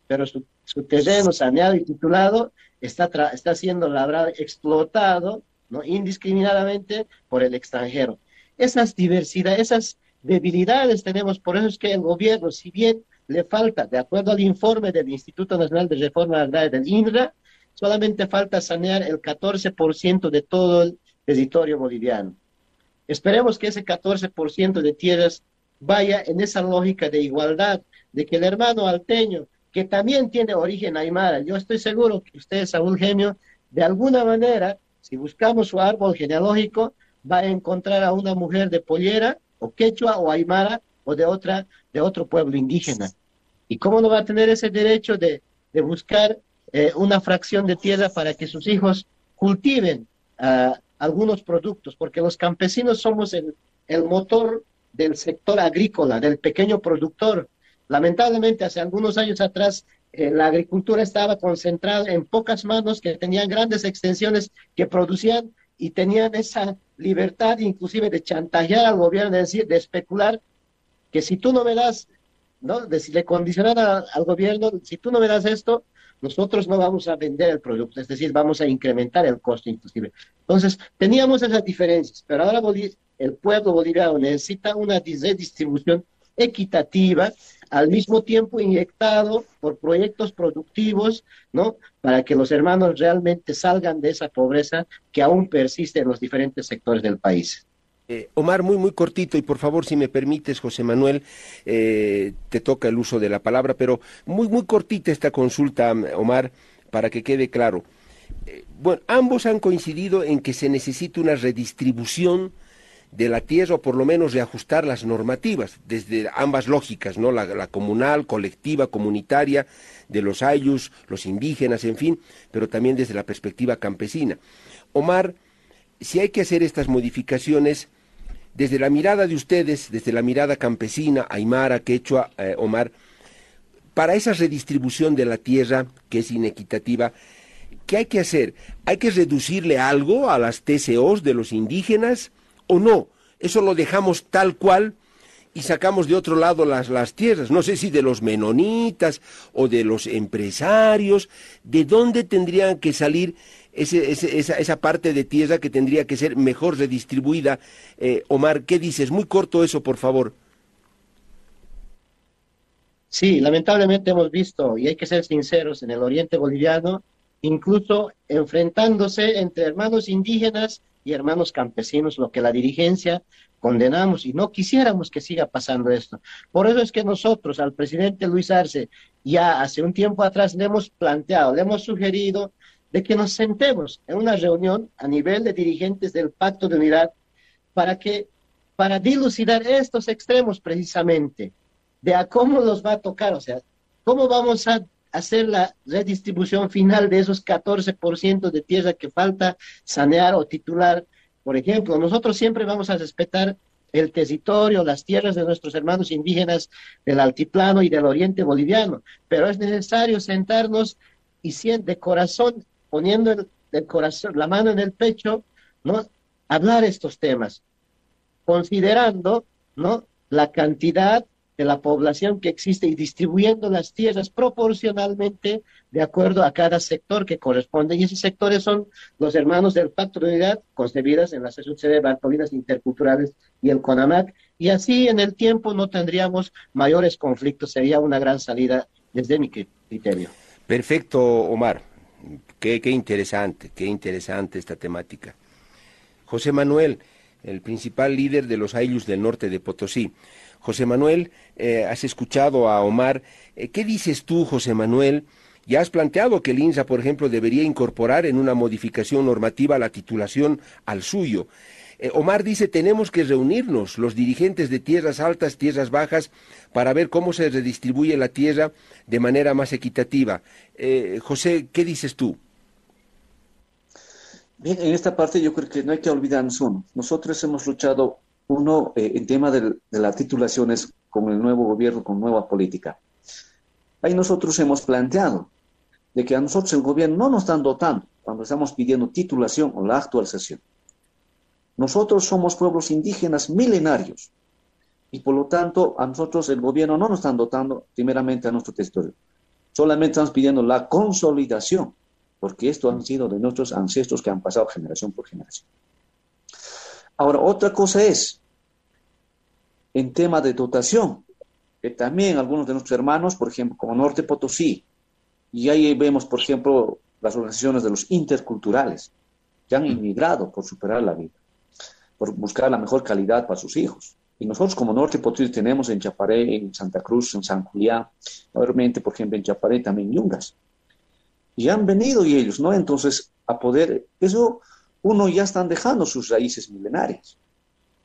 Pero su su terreno saneado y titulado está, está siendo labrado, explotado ¿no? indiscriminadamente por el extranjero. Esas diversidades, esas debilidades tenemos, por eso es que el gobierno, si bien le falta, de acuerdo al informe del Instituto Nacional de Reforma Agraria del INRA, solamente falta sanear el 14% de todo el territorio boliviano. Esperemos que ese 14% de tierras vaya en esa lógica de igualdad, de que el hermano alteño, que también tiene origen aymara, yo estoy seguro que usted, Saúl Gemio, de alguna manera, si buscamos su árbol genealógico, va a encontrar a una mujer de pollera, o quechua, o aymara, o de, otra, de otro pueblo indígena. ¿Y cómo no va a tener ese derecho de, buscar eh, una fracción de tierra para que sus hijos cultiven ah, algunos productos? Porque los campesinos somos el, motor del sector agrícola, del pequeño productor. Lamentablemente, hace algunos años atrás, eh, la agricultura estaba concentrada en pocas manos que tenían grandes extensiones que producían y tenían esa libertad inclusive de chantajear al gobierno, de decir, de especular que si tú no me das, ¿no? De condicionan al gobierno, si tú no me das esto, nosotros no vamos a vender el producto, es decir, vamos a incrementar el costo inclusive. Entonces, teníamos esas diferencias, pero ahora el pueblo boliviano necesita una redistribución equitativa, al mismo tiempo inyectado por proyectos productivos, ¿no? Para que los hermanos realmente salgan de esa pobreza que aún persiste en los diferentes sectores del país. Eh, Omar, muy, muy cortito, y por favor, si me permites, José Manuel, eh, te toca el uso de la palabra, pero muy, muy cortita esta consulta, Omar, para que quede claro. Eh, bueno, ambos han coincidido en que se necesita una redistribución de la tierra o por lo menos reajustar las normativas desde ambas lógicas, ¿no? La, comunal, colectiva, comunitaria, de los ayus, los indígenas, en fin, pero también desde la perspectiva campesina. Omar, si hay que hacer estas modificaciones, desde la mirada de ustedes, desde la mirada campesina, Aymara, Quechua, eh, Omar, para esa redistribución de la tierra, que es inequitativa, ¿qué hay que hacer? ¿Hay que reducirle algo a las TCOs de los indígenas? o no. Eso lo dejamos tal cual y sacamos de otro lado las, las tierras. No sé si de los menonitas o de los empresarios. ¿De dónde tendrían que salir ese, esa, esa, parte de tierra que tendría que ser mejor redistribuida? Eh, Omar, ¿qué dices? Muy corto eso, por favor. Sí, lamentablemente hemos visto, y hay que ser sinceros, en el oriente boliviano, incluso enfrentándose entre hermanos indígenas y hermanos campesinos, lo que la dirigencia condenamos y no quisiéramos que siga pasando esto. Por eso es que nosotros al presidente Luis Arce ya hace un tiempo atrás le hemos planteado, le hemos sugerido de que nos sentemos en una reunión a nivel de dirigentes del Pacto de Unidad para que para dilucidar estos extremos precisamente de a cómo los va a tocar, o sea, cómo vamos a hacer la redistribución final de esos 14% de tierra que falta sanear o titular. Por ejemplo, nosotros siempre vamos a respetar el territorio, las tierras de nuestros hermanos indígenas del altiplano y del oriente boliviano, pero es necesario sentarnos y de corazón, poniendo el, corazón, la mano en el pecho, ¿no? hablar estos temas, considerando ¿no? la cantidad de la población que existe y distribuyendo las tierras proporcionalmente de acuerdo a cada sector que corresponde. Y esos sectores son los hermanos del Pacto de Unidad, concebidas en la sesión de Bartolinas Interculturales y el CONAMAC. Y así en el tiempo no tendríamos mayores conflictos. Sería una gran salida desde mi criterio. Perfecto, Omar. Qué, interesante, qué interesante esta temática. José Manuel, el principal líder de los Ayllus del norte de Potosí. José Manuel, eh, has escuchado a Omar. Eh, ¿Qué dices tú, José Manuel? Ya has planteado que el INSA, por ejemplo, debería incorporar en una modificación normativa la titulación al suyo. Eh, Omar dice, tenemos que reunirnos, los dirigentes de tierras altas, tierras bajas, para ver cómo se redistribuye la tierra de manera más equitativa. José, ¿qué dices tú? Bien, en esta parte yo creo que no hay que olvidarnos uno. Nosotros hemos luchado uno, eh, en tema de, las titulaciones con el nuevo gobierno, con nueva política. Ahí nosotros hemos planteado de que a nosotros el gobierno no nos están dotando cuando estamos pidiendo titulación o la actualización. Nosotros somos pueblos indígenas milenarios y por lo tanto a nosotros el gobierno no nos están dotando primeramente a nuestro territorio. Solamente estamos pidiendo la consolidación, porque esto han sido de nuestros ancestros que han pasado generación por generación. Ahora, otra cosa es en tema de dotación, que también algunos de nuestros hermanos, por ejemplo, como Norte Potosí, y ahí vemos, por ejemplo, las organizaciones de los interculturales, que han inmigrado por superar la vida, por buscar la mejor calidad para sus hijos. Y nosotros como Norte Potosí tenemos en Chaparé, en Santa Cruz, en San Julián, obviamente, por ejemplo, en Chaparé también Yungas. Y han venido y ellos, ¿no? Entonces, a poder, eso uno ya están dejando sus raíces milenarias,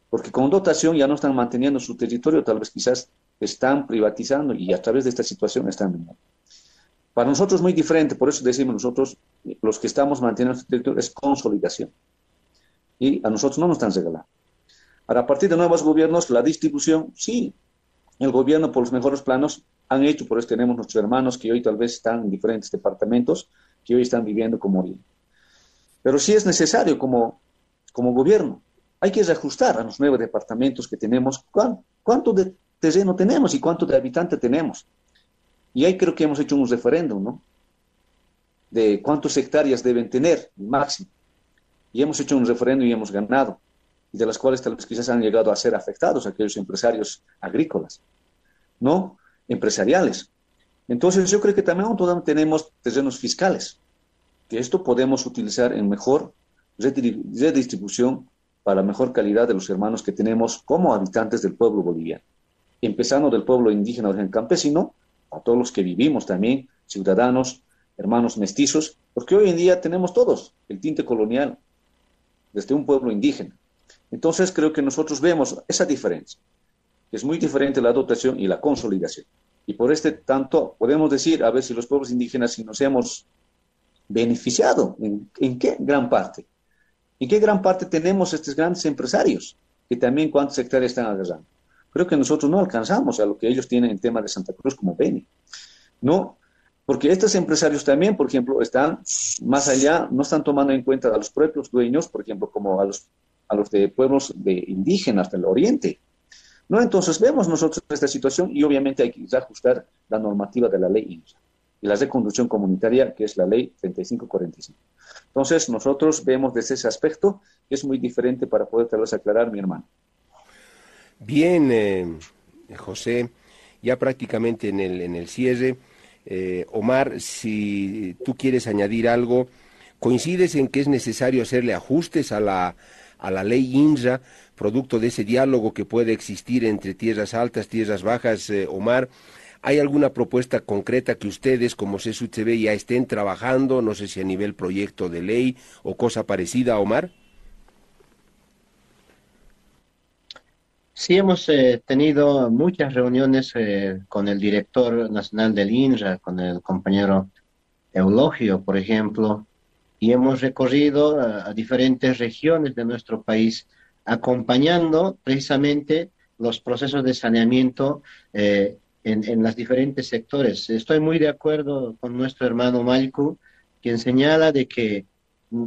porque con dotación ya no están manteniendo su territorio, tal vez quizás están privatizando y a través de esta situación están viniendo. Para nosotros es muy diferente, por eso decimos nosotros, los que estamos manteniendo este territorio, es consolidación. Y a nosotros no nos están regalando. Ahora, a partir de nuevos gobiernos, la distribución, sí, el gobierno por los mejores planos han hecho, por eso tenemos nuestros hermanos que hoy tal vez están en diferentes departamentos, que hoy están viviendo como oriente. Pero sí es necesario como, como gobierno, hay que reajustar a los nueve departamentos que tenemos, cuánto de terreno tenemos y cuánto de habitante tenemos. Y ahí creo que hemos hecho un referéndum, ¿no? De cuántas hectáreas deben tener, máximo. Y hemos hecho un referéndum y hemos ganado de las cuales tal vez quizás han llegado a ser afectados aquellos empresarios agrícolas, ¿no? Empresariales. Entonces yo creo que también tenemos terrenos fiscales, que esto podemos utilizar en mejor redistribución para mejor calidad de los hermanos que tenemos como habitantes del pueblo boliviano, empezando del pueblo indígena origen campesino, a todos los que vivimos también, ciudadanos, hermanos mestizos, porque hoy en día tenemos todos el tinte colonial, desde un pueblo indígena, entonces creo que nosotros vemos esa diferencia. Es muy diferente la dotación y la consolidación. Y por este tanto podemos decir, a ver si los pueblos indígenas si nos hemos beneficiado, ¿en, qué gran parte? ¿En qué gran parte tenemos estos grandes empresarios que también cuántos hectáreas están agarrando? Creo que nosotros no alcanzamos a lo que ellos tienen en tema de Santa Cruz como Beni. No, porque estos empresarios también, por ejemplo, están más allá, no están tomando en cuenta a los propios dueños, por ejemplo, como a los a los de pueblos de indígenas del oriente. ¿No? Entonces vemos nosotros esta situación y obviamente hay que ajustar la normativa de la ley y la reconducción comunitaria, que es la ley 3545. Entonces nosotros vemos desde ese aspecto que es muy diferente para poder tal vez aclarar, mi hermano. Bien, eh, José, ya prácticamente en el, en el cierre, eh, Omar, si tú quieres añadir algo, ¿coincides en que es necesario hacerle ajustes a la a la ley INRA, producto de ese diálogo que puede existir entre tierras altas, tierras bajas, eh, Omar. ¿Hay alguna propuesta concreta que ustedes como CSUCB ya estén trabajando, no sé si a nivel proyecto de ley o cosa parecida, Omar? Sí, hemos eh, tenido muchas reuniones eh, con el director nacional del INRA, con el compañero Eulogio, por ejemplo, y hemos recorrido a, diferentes regiones de nuestro país acompañando precisamente los procesos de saneamiento eh, en, en los diferentes sectores. Estoy muy de acuerdo con nuestro hermano Malku, quien señala de que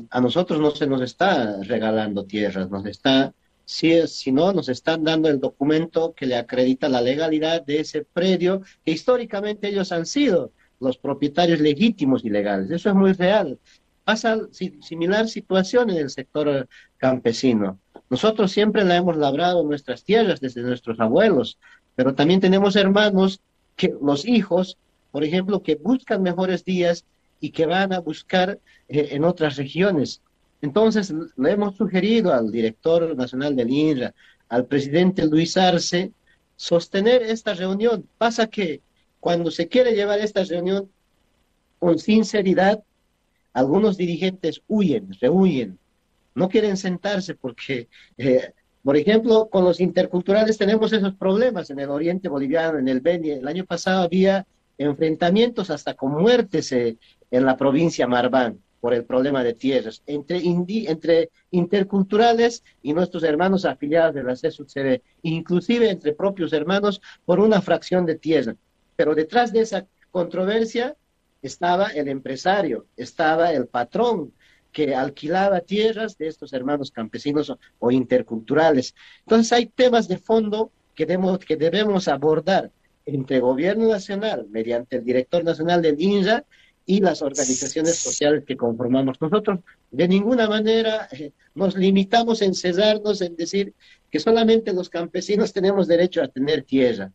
a nosotros no se nos está regalando tierras, nos está, si, si no, nos están dando el documento que le acredita la legalidad de ese predio, que históricamente ellos han sido los propietarios legítimos y legales. Eso es muy real. Pasa similar situación en el sector campesino. Nosotros siempre la hemos labrado nuestras tierras desde nuestros abuelos, pero también tenemos hermanos que los hijos, por ejemplo, que buscan mejores días y que van a buscar eh, en otras regiones. Entonces, le hemos sugerido al director nacional del INRA, al presidente Luis Arce, sostener esta reunión. Pasa que cuando se quiere llevar esta reunión con sinceridad, algunos dirigentes huyen, rehuyen, no quieren sentarse porque, eh, por ejemplo, con los interculturales tenemos esos problemas en el oriente boliviano, en el Beni. El año pasado había enfrentamientos hasta con muertes eh, en la provincia Marbán por el problema de tierras, entre, entre interculturales y nuestros hermanos afiliados de la CSUCB, inclusive entre propios hermanos por una fracción de tierra. Pero detrás de esa controversia estaba el empresario, estaba el patrón que alquilaba tierras de estos hermanos campesinos o, interculturales. Entonces hay temas de fondo que debemos, que debemos abordar entre gobierno nacional, mediante el director nacional del INRA, y las organizaciones sociales que conformamos. Nosotros de ninguna manera eh, nos limitamos en cesarnos en decir que solamente los campesinos tenemos derecho a tener tierra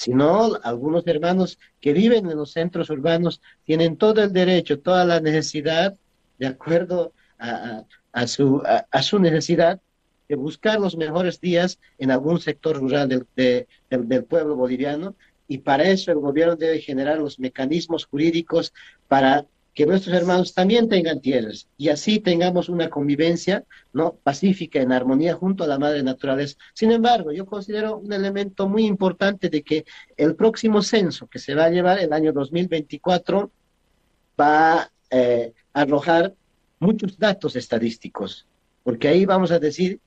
sino algunos hermanos que viven en los centros urbanos tienen todo el derecho, toda la necesidad, de acuerdo a, su, a, su necesidad, de buscar los mejores días en algún sector rural del, del pueblo boliviano. Y para eso el gobierno debe generar los mecanismos jurídicos para que nuestros hermanos también tengan tierras y así tengamos una convivencia no pacífica en armonía junto a la madre naturaleza. Sin embargo, yo considero un elemento muy importante de que el próximo censo que se va a llevar el año 2024 va a eh, arrojar muchos datos estadísticos, porque ahí vamos a decir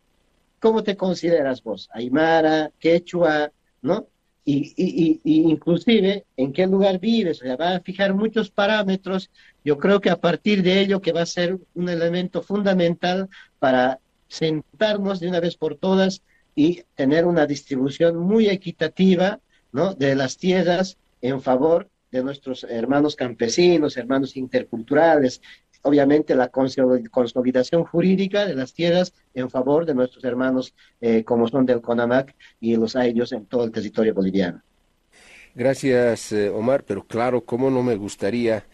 cómo te consideras vos, Aymara, Quechua, ¿no? Y, y, y, inclusive en qué lugar vives, o sea, va a fijar muchos parámetros. Yo creo que a partir de ello que va a ser un elemento fundamental para sentarnos de una vez por todas y tener una distribución muy equitativa ¿no? de las tierras en favor de nuestros hermanos campesinos, hermanos interculturales, obviamente la consolidación jurídica de las tierras en favor de nuestros hermanos eh, como son del CONAMAC y los ellos en todo el territorio boliviano. Gracias, eh, Omar, pero claro, cómo no me gustaría,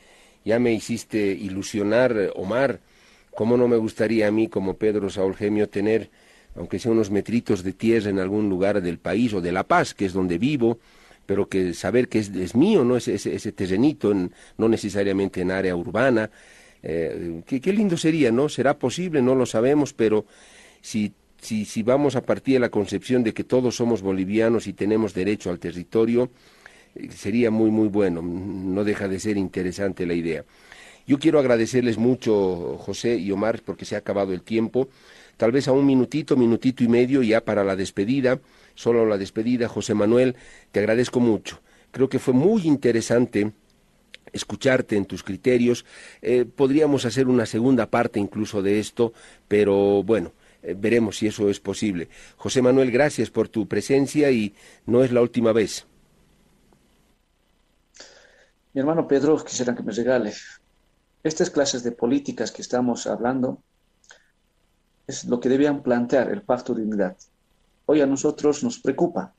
ya me hiciste ilusionar, Omar, cómo no me gustaría a mí como Pedro Saúl Gemio tener, aunque sea unos metritos de tierra en algún lugar del país o de La Paz, que es donde vivo, pero que saber que es, mío, ¿no? Ese, ese, ese terrenito, no necesariamente en área urbana, eh, qué, lindo sería, ¿no? Será posible, no lo sabemos, pero si, si, vamos a partir de la concepción de que todos somos bolivianos y tenemos derecho al territorio, eh, sería muy, muy bueno. No deja de ser interesante la idea. Yo quiero agradecerles mucho, José y Omar, porque se ha acabado el tiempo. Tal vez a un minutito, minutito y medio ya para la despedida, solo la despedida. José Manuel, te agradezco mucho. Creo que fue muy interesante escucharte en tus criterios. Eh, podríamos hacer una segunda parte incluso de esto, pero bueno, eh, veremos si eso es posible. José Manuel, gracias por tu presencia y no es la última vez. Mi hermano Pedro, quisiera que me regale. Estas clases de políticas que estamos hablando es lo que debían plantear el pacto de unidad. Hoy a nosotros nos preocupa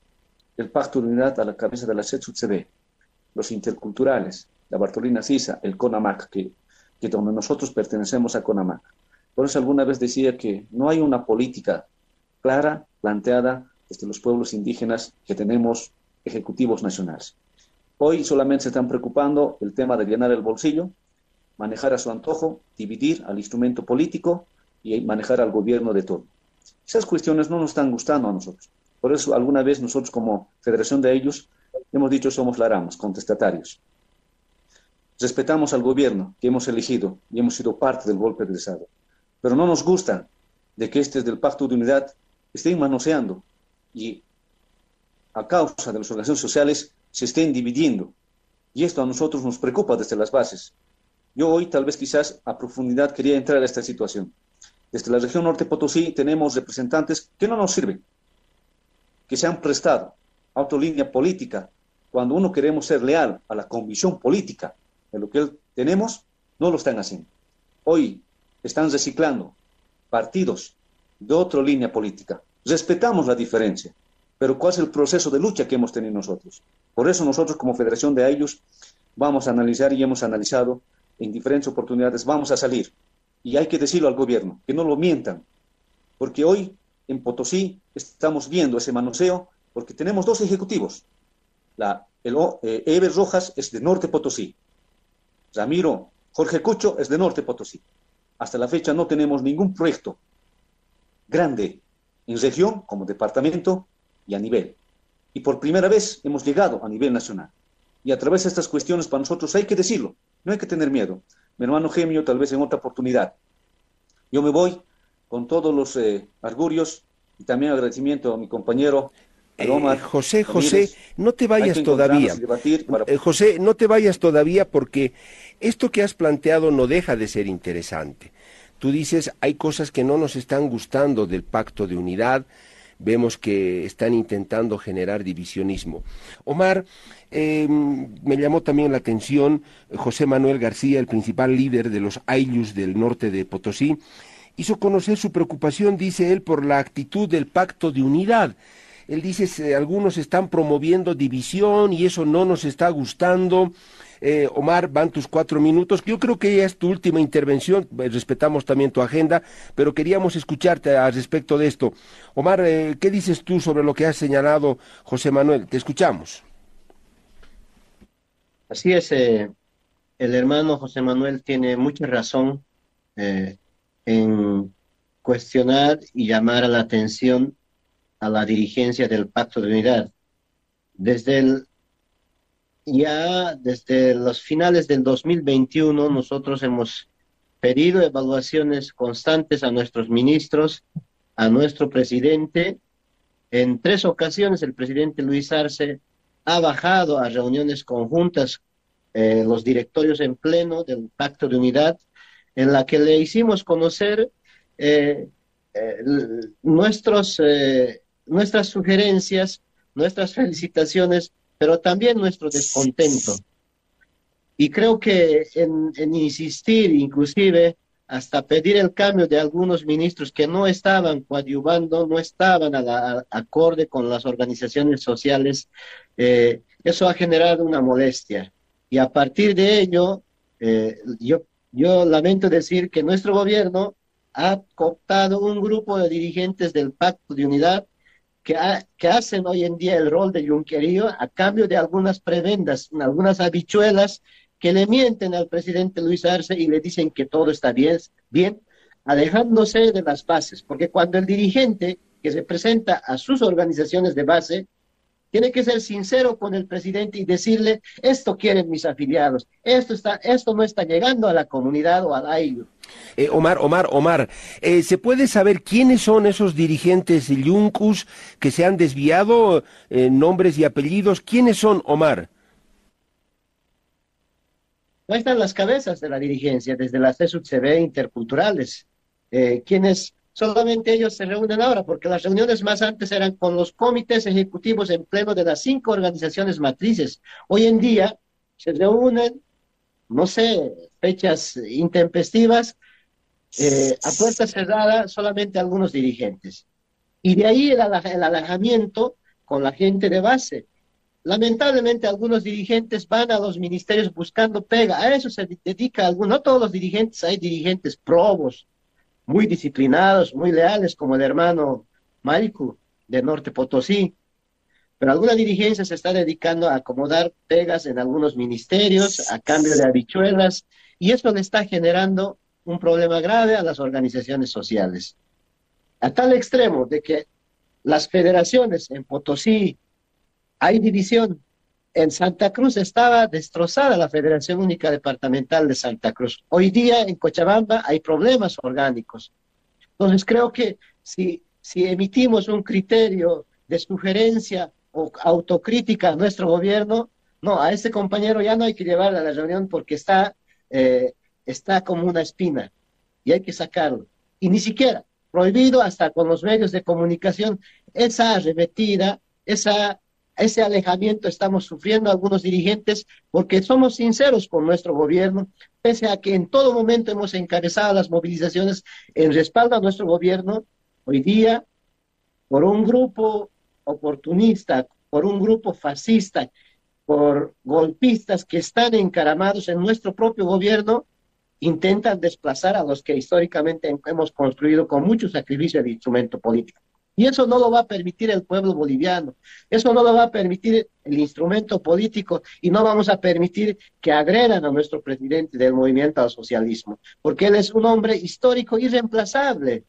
el pacto de unidad a la cabeza de la CETSUCB, los interculturales, la Bartolina Sisa, el CONAMAC, que, que donde nosotros pertenecemos a CONAMAC. Por eso alguna vez decía que no hay una política clara, planteada desde los pueblos indígenas que tenemos ejecutivos nacionales. Hoy solamente se están preocupando el tema de llenar el bolsillo, manejar a su antojo, dividir al instrumento político y manejar al gobierno de todo. Esas cuestiones no nos están gustando a nosotros. Por eso alguna vez nosotros como Federación de ellos hemos dicho somos laramas, contestatarios. Respetamos al gobierno que hemos elegido y hemos sido parte del golpe de Estado. Pero no nos gusta de que este del Pacto de Unidad estén manoseando y a causa de las organizaciones sociales se estén dividiendo. Y esto a nosotros nos preocupa desde las bases. Yo hoy tal vez quizás a profundidad quería entrar a esta situación. Desde la región norte Potosí tenemos representantes que no nos sirven, que se han prestado a otra línea política cuando uno queremos ser leal a la convicción política de lo que tenemos, no lo están haciendo. Hoy están reciclando partidos de otra línea política. Respetamos la diferencia, pero ¿cuál es el proceso de lucha que hemos tenido nosotros? Por eso nosotros como Federación de ellos vamos a analizar y hemos analizado en diferentes oportunidades, vamos a salir. Y hay que decirlo al gobierno, que no lo mientan, porque hoy en Potosí estamos viendo ese manoseo, porque tenemos dos ejecutivos. La, el eh, Rojas es de Norte Potosí, Ramiro Jorge Cucho es de Norte Potosí. Hasta la fecha no tenemos ningún proyecto grande en región, como departamento y a nivel. Y por primera vez hemos llegado a nivel nacional. Y a través de estas cuestiones para nosotros hay que decirlo, no hay que tener miedo. Mi hermano Gemio, tal vez en otra oportunidad. Yo me voy con todos los eh, y también agradecimiento a mi compañero eh, José, José, no te vayas todavía. Eh, José, no te vayas todavía porque esto que has planteado no deja de ser interesante. Tú dices, hay cosas que no nos están gustando del pacto de unidad, vemos que están intentando generar divisionismo. Omar, em, me llamó también la atención José Manuel García, el principal líder de los Ayllus del norte de Potosí, hizo conocer su preocupación, dice él, por la actitud del pacto de unidad él dice, algunos están promoviendo división y eso no nos está gustando. Eh, Omar, van tus cuatro minutos. Yo creo que ya es tu última intervención. Eh, respetamos también tu agenda, pero queríamos escucharte al respecto de esto. Omar, eh, ¿qué dices tú sobre lo que ha señalado José Manuel? Te escuchamos. Así es, el hermano José Manuel tiene mucha razón en cuestionar y llamar a la atención a la dirigencia del Pacto de Unidad. Desde el, ya desde los finales del 2021 nosotros hemos pedido evaluaciones constantes a nuestros ministros, a nuestro presidente. En tres ocasiones el presidente Luis Arce ha bajado a reuniones conjuntas eh, los directorios en pleno del Pacto de Unidad, en la que le hicimos conocer eh, eh, nuestros, nuestras sugerencias, nuestras felicitaciones pero también nuestro descontento. Y creo que en, insistir, inclusive hasta pedir el cambio de algunos ministros que no estaban coadyuvando, no estaban a la, acorde con las organizaciones sociales, eh, eso ha generado una molestia. Y a partir de ello, eh, yo, lamento decir que nuestro gobierno ha cooptado un grupo de dirigentes del Pacto de Unidad que, hacen hoy en día el rol de yunquerío a cambio de algunas prebendas, algunas habichuelas que le mienten al presidente Luis Arce y le dicen que todo está bien, bien, alejándose de las bases, porque cuando el dirigente que se presenta a sus organizaciones de base tiene que ser sincero con el presidente y decirle, esto quieren mis afiliados, esto, está, esto no está llegando a la comunidad o al aire. Eh, Omar, Omar, Omar, eh, ¿se puede saber quiénes son esos dirigentes Yuncus que se han desviado, eh, nombres y apellidos? ¿Quiénes son, Omar? No están las cabezas de la dirigencia, desde las CSUCB interculturales, quienes Solamente ellos se reúnen ahora, porque las reuniones más antes eran con los comités ejecutivos en pleno de las cinco organizaciones matrices. Hoy en día se reúnen, no sé, fechas intempestivas, eh, a puerta cerrada, solamente algunos dirigentes. Y de ahí el, el alejamiento con la gente de base. Lamentablemente algunos dirigentes van a los ministerios buscando pega, a eso se dedica algunos, no todos los dirigentes, hay dirigentes probos, muy disciplinados, muy leales, como el hermano Maricu de Norte Potosí. Pero alguna dirigencia se está dedicando a acomodar pegas en algunos ministerios a cambio de habichuelas y eso le está generando un problema grave a las organizaciones sociales. A tal extremo de que las federaciones en Potosí hay división en Santa Cruz estaba destrozada la Federación Única Departamental de Santa Cruz. Hoy día en Cochabamba hay problemas orgánicos. Entonces creo que si, si emitimos un criterio de sugerencia o autocrítica a nuestro gobierno, no, a ese compañero ya no hay que llevarlo a la reunión porque está, eh, está como una espina y hay que sacarlo. Y ni siquiera prohibido hasta con los medios de comunicación esa arremetida, esa ese alejamiento estamos sufriendo algunos dirigentes porque somos sinceros con nuestro gobierno, pese a que en todo momento hemos encabezado las movilizaciones en respaldo a nuestro gobierno, hoy día, por un grupo oportunista, por un grupo fascista, por golpistas que están encaramados en nuestro propio gobierno, intentan desplazar a los que históricamente hemos construido con mucho sacrificio el instrumento político. Y eso no lo va a permitir el pueblo boliviano, eso no lo va a permitir el instrumento político y no vamos a permitir que agredan a nuestro presidente del movimiento al socialismo, porque él es un hombre histórico irreemplazable.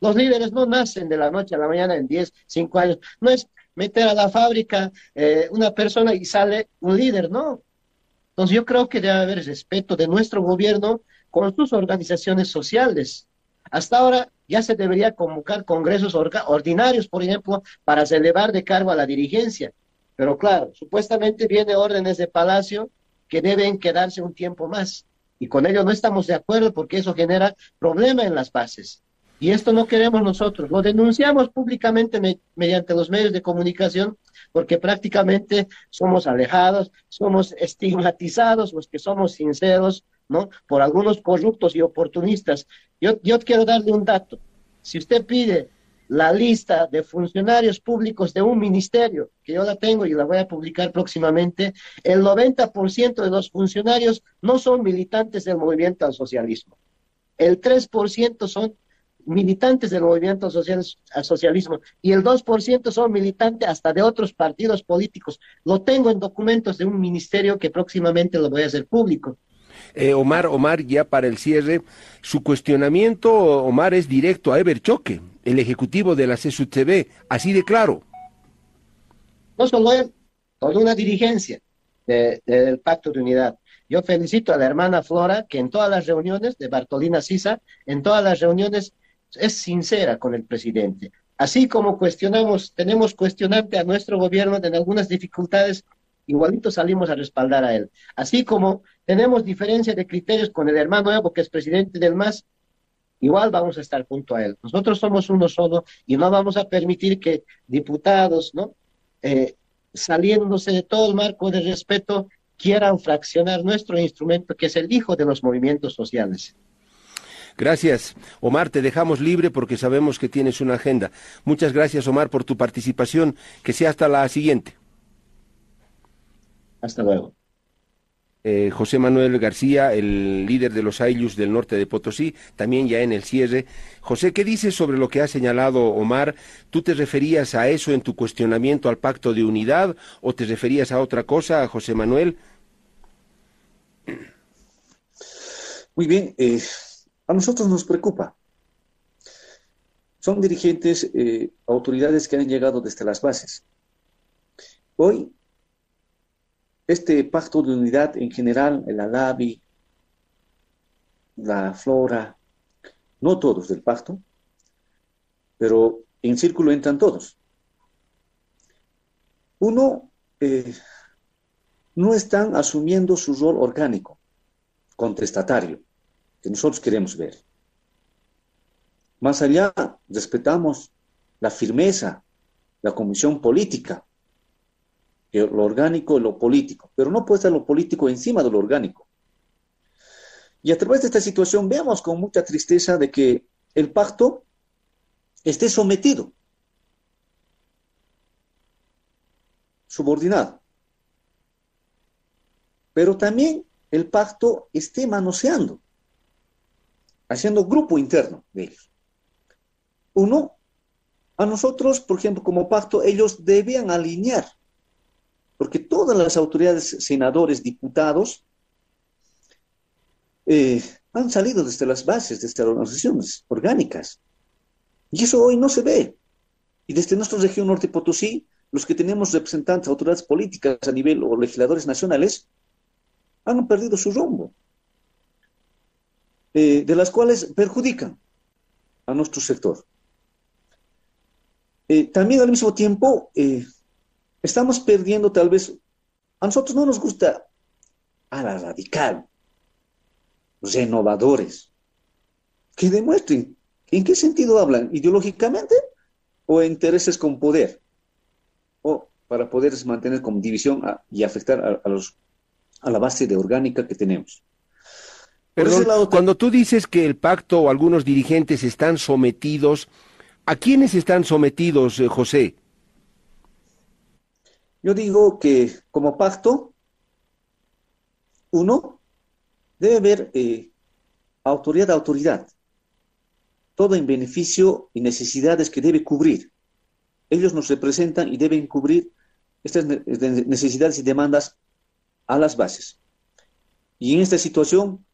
Los líderes no nacen de la noche a la mañana en 10, 5 años. No es meter a la fábrica eh, una persona y sale un líder, no. Entonces yo creo que debe haber respeto de nuestro gobierno con sus organizaciones sociales. Hasta ahora ya se debería convocar congresos ordinarios, por ejemplo, para elevar de cargo a la dirigencia. Pero claro, supuestamente viene órdenes de Palacio que deben quedarse un tiempo más. Y con ello no estamos de acuerdo porque eso genera problema en las bases. Y esto no queremos nosotros. Lo denunciamos públicamente mediante los medios de comunicación porque prácticamente somos alejados, somos estigmatizados los que somos sinceros, ¿no? Por algunos corruptos y oportunistas. Yo, yo quiero darle un dato. Si usted pide la lista de funcionarios públicos de un ministerio, que yo la tengo y la voy a publicar próximamente, el 90% de los funcionarios no son militantes del movimiento al socialismo. El 3% son militantes del movimiento social, al socialismo y el 2% son militantes hasta de otros partidos políticos. Lo tengo en documentos de un ministerio que próximamente lo voy a hacer público. Eh, Omar, Omar, ya para el cierre, su cuestionamiento, Omar, es directo a Eber Choque, el ejecutivo de la CSUTV, así de claro. No solo él, toda una dirigencia del Pacto de Unidad. Yo felicito a la hermana Flora, que en todas las reuniones de Bartolina Sisa, en todas las reuniones es sincera con el presidente. Así como cuestionamos, tenemos cuestionante a nuestro gobierno en algunas dificultades, igualito salimos a respaldar a él. Así como tenemos diferencia de criterios con el hermano Evo, que es presidente del MAS, igual vamos a estar junto a él. Nosotros somos uno solo y no vamos a permitir que diputados, ¿no? Eh, saliéndose de todo el marco de respeto, quieran fraccionar nuestro instrumento, que es el hijo de los movimientos sociales. Gracias. Omar, te dejamos libre porque sabemos que tienes una agenda. Muchas gracias, Omar, por tu participación. Que sea hasta la siguiente. Hasta luego. Eh, José Manuel García, el líder de los Ayllus del norte de Potosí, también ya en el cierre. José, ¿qué dices sobre lo que ha señalado Omar? ¿Tú te referías a eso en tu cuestionamiento al pacto de unidad o te referías a otra cosa, José Manuel? Muy bien, eh, a nosotros nos preocupa. Son dirigentes, eh, autoridades que han llegado desde las bases. Hoy este pacto de unidad en general, el ALABI, la flora, no todos del pacto, pero en círculo entran todos. Uno, eh, no están asumiendo su rol orgánico, contestatario, que nosotros queremos ver. Más allá, respetamos la firmeza, la comisión política, lo orgánico y lo político, pero no puede estar lo político encima de lo orgánico. Y a través de esta situación veamos con mucha tristeza de que el pacto esté sometido, subordinado, pero también el pacto esté manoseando, haciendo grupo interno de ellos. Uno, a nosotros, por ejemplo, como pacto, ellos debían alinear porque todas las autoridades, senadores, diputados, eh, han salido desde las bases, desde las organizaciones orgánicas. Y eso hoy no se ve. Y desde nuestra región norte Potosí, los que tenemos representantes, autoridades políticas a nivel o legisladores nacionales, han perdido su rumbo, eh, de las cuales perjudican a nuestro sector. Eh, también al mismo tiempo, estamos perdiendo tal vez, a nosotros no nos gusta a la radical, renovadores, que demuestren en qué sentido hablan, ideológicamente o intereses con poder, o para poder mantener como división y afectar a, a la base de orgánica que tenemos. Pero cuando tú dices que el pacto o algunos dirigentes están sometidos, ¿a quiénes están sometidos, eh, José? Yo digo que como pacto, uno debe ver eh, autoridad a autoridad, todo en beneficio y necesidades que debe cubrir. Ellos nos representan y deben cubrir estas necesidades y demandas a las bases. Y en esta situación,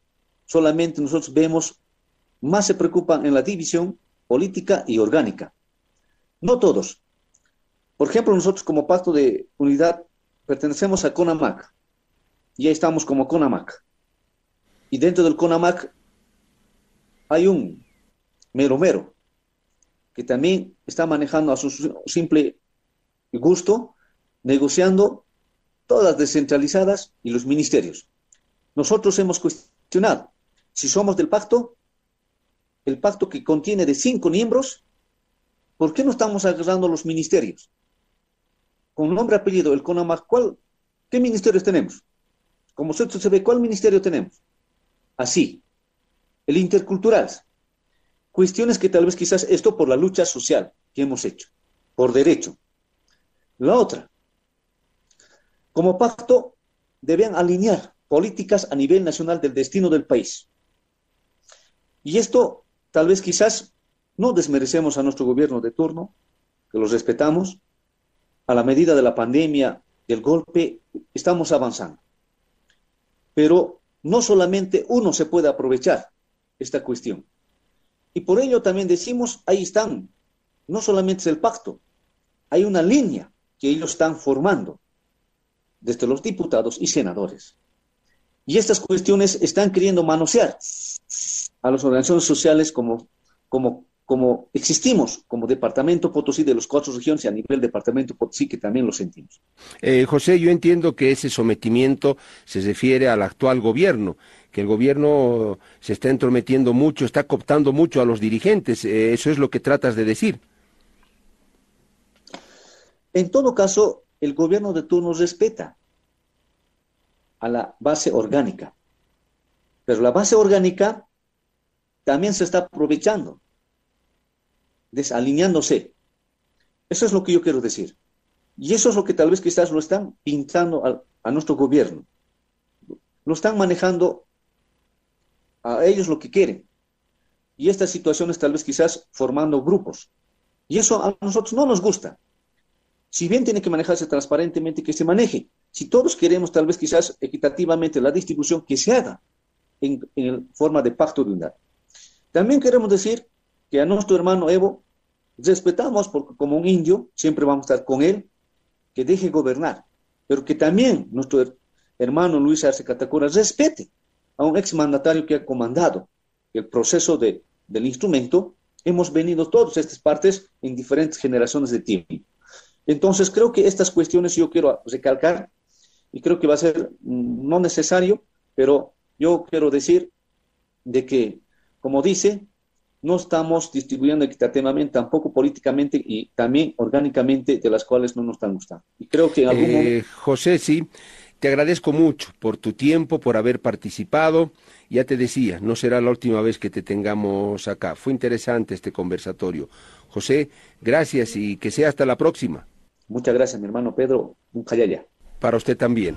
solamente nosotros vemos más se preocupan en la división política y orgánica. No todos, por ejemplo, nosotros como pacto de unidad pertenecemos a CONAMAC. Y ahí estamos como CONAMAC. Y dentro del CONAMAC hay un mero mero que también está manejando a su simple gusto, negociando todas las descentralizadas y los ministerios. Nosotros hemos cuestionado si somos del pacto, el pacto que contiene de cinco miembros, ¿por qué no estamos agarrando los ministerios? con nombre, apellido, el CONAMAC, ¿cuál, ¿qué ministerios tenemos? Como se ve, ¿cuál ministerio tenemos? Así, el intercultural. Cuestiones que tal vez quizás esto por la lucha social, que hemos hecho, por derecho. La otra, como pacto deben alinear políticas a nivel nacional del destino del país. Y esto tal vez quizás no desmerecemos a nuestro gobierno de turno, que los respetamos, a la medida de la pandemia, del golpe, estamos avanzando. Pero no solamente uno se puede aprovechar esta cuestión. Y por ello también decimos, ahí están, no solamente es el pacto, hay una línea que ellos están formando desde los diputados y senadores. Y estas cuestiones están queriendo manosear a las organizaciones sociales como, como, como existimos como Departamento Potosí de los cuatro regiones y a nivel Departamento Potosí que también lo sentimos. Eh, José, yo entiendo que ese sometimiento se refiere al actual gobierno, que el gobierno se está entrometiendo mucho, está cooptando mucho a los dirigentes. Eh, eso es lo que tratas de decir. En todo caso, el gobierno de turno respeta a la base orgánica, pero la base orgánica también se está aprovechando, desalineándose. Eso es lo que yo quiero decir. Y eso es lo que tal vez quizás lo están pintando a, nuestro gobierno. Lo están manejando a ellos lo que quieren. Y estas situaciones tal vez quizás formando grupos. Y eso a nosotros no nos gusta. Si bien tiene que manejarse transparentemente, que se maneje. Si todos queremos tal vez quizás equitativamente la distribución, que se haga en, en forma de pacto de unidad. También queremos decir que a nuestro hermano Evo respetamos porque como un indio siempre vamos a estar con él, que deje gobernar, pero que también nuestro hermano Luis Arce Catacora respete a un exmandatario que ha comandado el proceso de, del instrumento. Hemos venido todas estas partes en diferentes generaciones de tiempo. Entonces creo que estas cuestiones yo quiero recalcar y creo que va a ser mm, no necesario, pero yo quiero decir de que como dice, no estamos distribuyendo equitativamente, tampoco políticamente y también orgánicamente, de las cuales no nos están gustando. Y creo que en algún eh, José, sí, te agradezco mucho por tu tiempo, por haber participado. Ya te decía, no será la última vez que te tengamos acá. Fue interesante este conversatorio. José, gracias y que sea hasta la próxima. Muchas gracias, mi hermano Pedro. Un Para usted también.